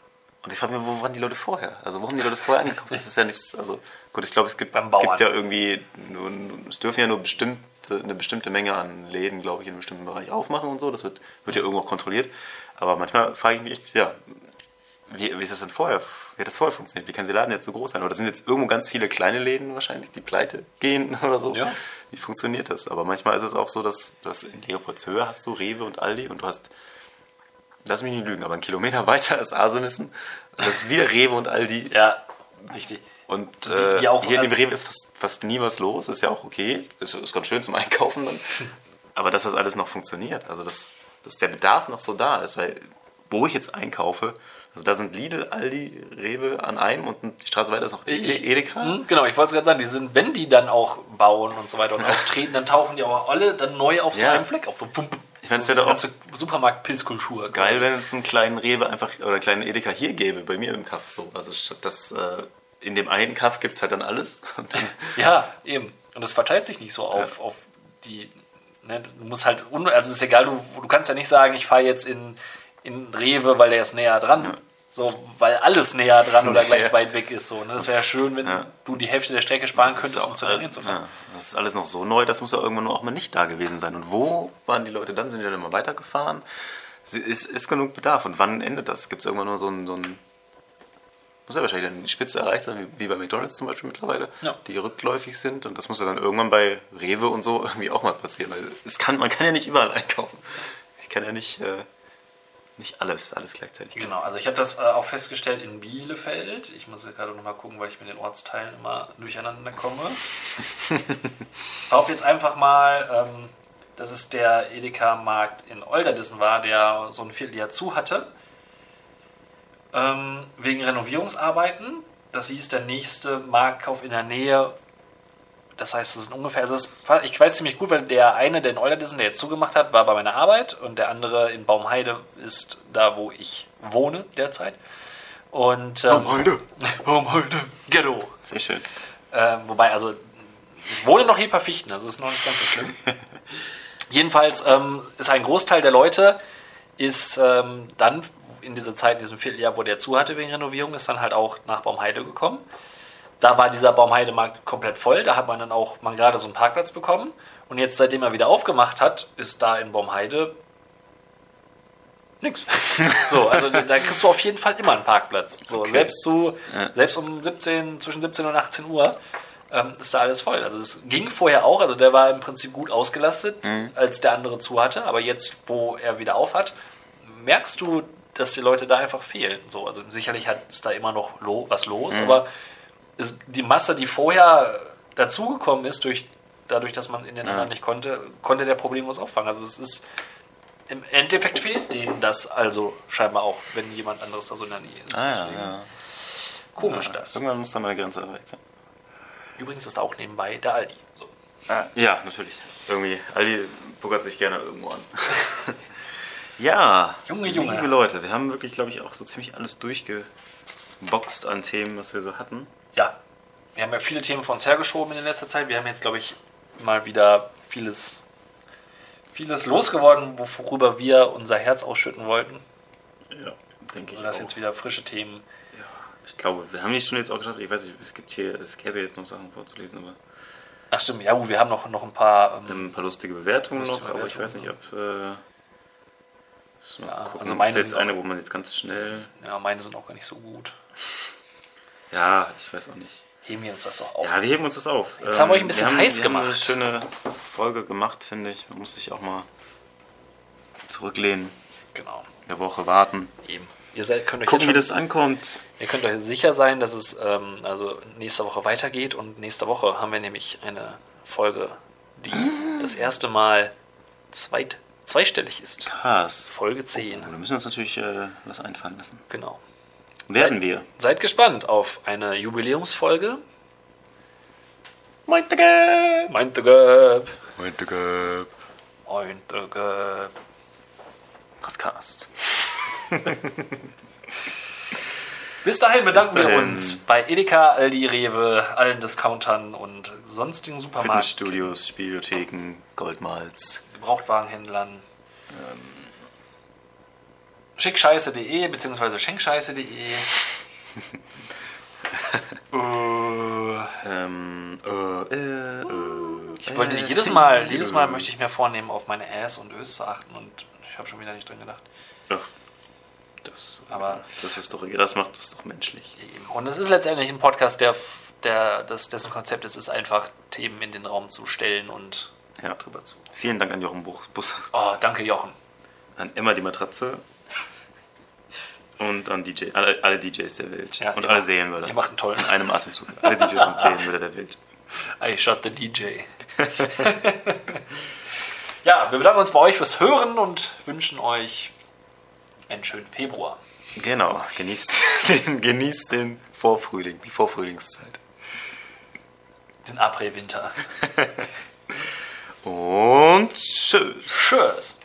Und ich frage mich, wo waren die Leute vorher? Also wo haben die Leute vorher angekauft? Das ist ja nichts, also gut, ich glaube, es gibt, gibt ja irgendwie, nur, es dürfen ja nur bestimmte, eine bestimmte Menge an Läden, glaube ich, in einem bestimmten Bereich aufmachen und so. Das wird, wird ja irgendwo auch kontrolliert. Aber manchmal frage ich mich echt, ja, wie, wie ist das denn vorher? Wie hat das vorher funktioniert? Wie kann der Laden jetzt so groß sein? Oder sind jetzt irgendwo ganz viele kleine Läden wahrscheinlich, die pleite gehen oder so? Ja. Wie funktioniert das? Aber manchmal ist es auch so, dass du hast in Leopoldshöhe hast du Rewe und Aldi und du hast, lass mich nicht lügen, aber einen Kilometer weiter ist Asenissen. Und das ist wieder Rewe und Aldi. ja, richtig. Und äh, die auch- hier in dem Rewe ist fast, fast nie was los. Ist ja auch okay. Ist, ist ganz schön zum Einkaufen dann. Aber dass das alles noch funktioniert. Also dass, dass der Bedarf noch so da ist. Weil wo ich jetzt einkaufe, also da sind Lidl, Aldi, Rewe an einem und die Straße weiter ist noch Ich- Ede- Edeka. Hm, Genau, ich wollte es gerade sagen, die sind, wenn die dann auch bauen und so weiter und auftreten, dann tauchen die auch alle dann neu auf so Ja. einem Fleck auf. So, pump, Ich meine, es wäre doch auch ganze Supermarkt-Pilzkultur. geil, wenn es einen kleinen Rewe einfach oder einen kleinen Edeka hier gäbe, bei mir im Kaff. So. Also statt das äh, in dem einen Kaff gibt es halt dann alles. Dann, Ja, eben. Und es verteilt sich nicht so auf, auf die. Ne, du musst halt. Also ist egal, du, du kannst ja nicht sagen, ich fahre jetzt in, in Rewe, weil der ist näher dran. So, weil alles näher dran oder gleich Ja. weit weg ist. So, ne? Das wäre ja schön, wenn Ja. du die Hälfte der Strecke sparen Das könntest, um zu all- dahin zu fahren. ja, das ist alles noch so neu, das muss ja irgendwann auch mal nicht da gewesen sein. Und wo waren die Leute dann? Sind die dann immer weitergefahren? Ist, ist genug Bedarf. Und wann endet das? Gibt es irgendwann nur so ein, so ein. Muss ja wahrscheinlich dann die Spitze erreicht sein, wie, wie bei McDonalds zum Beispiel mittlerweile, Ja. die rückläufig sind. Und das muss ja dann irgendwann bei Rewe und so irgendwie auch mal passieren. Weil es kann, man kann ja nicht überall einkaufen. Ich kann ja nicht, äh, nicht alles, alles gleichzeitig. Genau, also ich habe das äh, auch festgestellt in Bielefeld. Ich muss jetzt gerade noch mal gucken, weil ich mit den Ortsteilen immer durcheinander komme. Behaupte jetzt einfach mal, ähm, dass es der Edeka-Markt in Olderdissen war, der so ein Vierteljahr zu hatte. Ähm, wegen Renovierungsarbeiten. Das hieß, der nächste Marktkauf in der Nähe. Das heißt, es ist ungefähr, es ist, ich weiß ziemlich gut, weil der eine, der in Olderdissen, der jetzt zugemacht hat, war bei meiner Arbeit und der andere in Baumheide ist da, wo ich wohne derzeit. Und ähm, Heute. Baumheide, Ghetto. Sehr schön. Ähm, wobei, also, ich wohne noch hier bei Fichten, also ist noch nicht ganz so schlimm. Jedenfalls ähm, ist ein Großteil der Leute ist ähm, dann in dieser Zeit, in diesem Vierteljahr, wo der zu hatte wegen Renovierung, ist dann halt auch nach Baumheide gekommen. Da war dieser Baumheidemarkt komplett voll. Da hat man dann auch mal gerade so einen Parkplatz bekommen. Und jetzt, seitdem er wieder aufgemacht hat, ist da in Baumheide nix. so, also da kriegst du auf jeden Fall immer einen Parkplatz. So, selbst zu, selbst um 17, zwischen 17 und 18 Uhr ähm, ist da alles voll. Also es ging vorher auch, also der war im Prinzip gut ausgelastet, als der andere zu hatte. Aber jetzt, wo er wieder auf hat, merkst du, dass die Leute da einfach fehlen. So, also sicherlich hat, ist da immer noch lo, was los, aber es, die Masse, die vorher dazugekommen ist, durch, dadurch, dass man in den anderen nicht konnte, konnte der problemlos auffangen. Also es ist im Endeffekt fehlt denen das also scheinbar auch, wenn jemand anderes da so in der Nähe ist. Ah, ja, ja. Komisch das. Irgendwann muss da mal eine Grenze erreicht sein. Übrigens ist auch nebenbei der Aldi. So. Ja, natürlich. Irgendwie, Aldi puckert sich gerne irgendwo an. ja, Junge, Junge. liebe Leute, wir haben wirklich, glaube ich, auch so ziemlich alles durchgeboxt an Themen, was wir so hatten. Ja, wir haben ja viele Themen von uns hergeschoben in letzter Zeit. Wir haben jetzt, glaube ich, mal wieder vieles, vieles losgeworden, worüber wir unser Herz ausschütten wollten. Ja, denke ich Also das auch. jetzt wieder frische Themen. Ich glaube, wir haben nicht schon jetzt auch geschafft. Ich weiß nicht, es gibt hier, es gäbe jetzt noch Sachen vorzulesen, aber Ach stimmt, ja, gut, wir haben noch, noch ein paar. Ähm, ein paar lustige Bewertungen Lustige noch, aber ich weiß nicht, Bewertungen, ob. Äh, Ja, gucken. also Das meine ist jetzt eine, wo man jetzt ganz schnell. ja, meine sind auch gar nicht so gut. Ja, ich weiß auch nicht. Heben wir uns das doch auf. Ja, wir heben uns das auf. Ähm, Jetzt haben wir euch ein bisschen haben, heiß wir Haben eine schöne Folge gemacht, finde ich. Man muss sich auch mal zurücklehnen, Genau. eine Woche warten. Eben. Ihr seid, könnt euch Gucken, wie jetzt das ankommt. schon, ihr könnt euch sicher sein, dass es ähm, also nächste Woche weitergeht und nächste Woche haben wir nämlich eine Folge, die das erste Mal zweit, zweistellig ist. Krass. Folge 10. Da müssen wir uns natürlich äh, was einfallen lassen. Genau. Werden wir. Seid gespannt auf eine Jubiläumsfolge. Meinte Gab. Meinte Göb. Meinte Gab. Meinte Göb. Podcast. Bis dahin bedanken Bis wir dahin. uns bei Edeka, Aldi, Rewe, allen Discountern und sonstigen Supermarkt, Fitnessstudios, Bibliotheken, Goldmalz. Gebrauchtwagenhändlern. Schickscheiße.de bzw. schenkscheiße.de. äh, Ähm, äh, äh, äh, ich wollte jedes Mal, jedes Mal möchte ich mir vornehmen, auf meine Äs und Ös zu achten und ich habe schon wieder nicht drin gedacht. Ach, das, Aber das ist doch, das macht das doch menschlich. Und es ist letztendlich ein Podcast, der, der das, dessen Konzept ist, ist einfach Themen in den Raum zu stellen und Ja. drüber zu. Vielen Dank an Jochen Bus, Oh, danke Jochen. an Emma die Matratze und an DJ, alle, alle DJs der Welt Ja, und alle macht- Serienmörder. ihr macht einen tollen- In einem Atemzug. Alle DJs und Serienmörder der Welt. I shot the DJ. ja, wir bedanken uns bei euch fürs Hören und wünschen euch einen schönen Februar. Genau, genießt den, genießt den Vorfrühling, die Vorfrühlingszeit. Den Après-Winter. Und tschüss. Tschüss.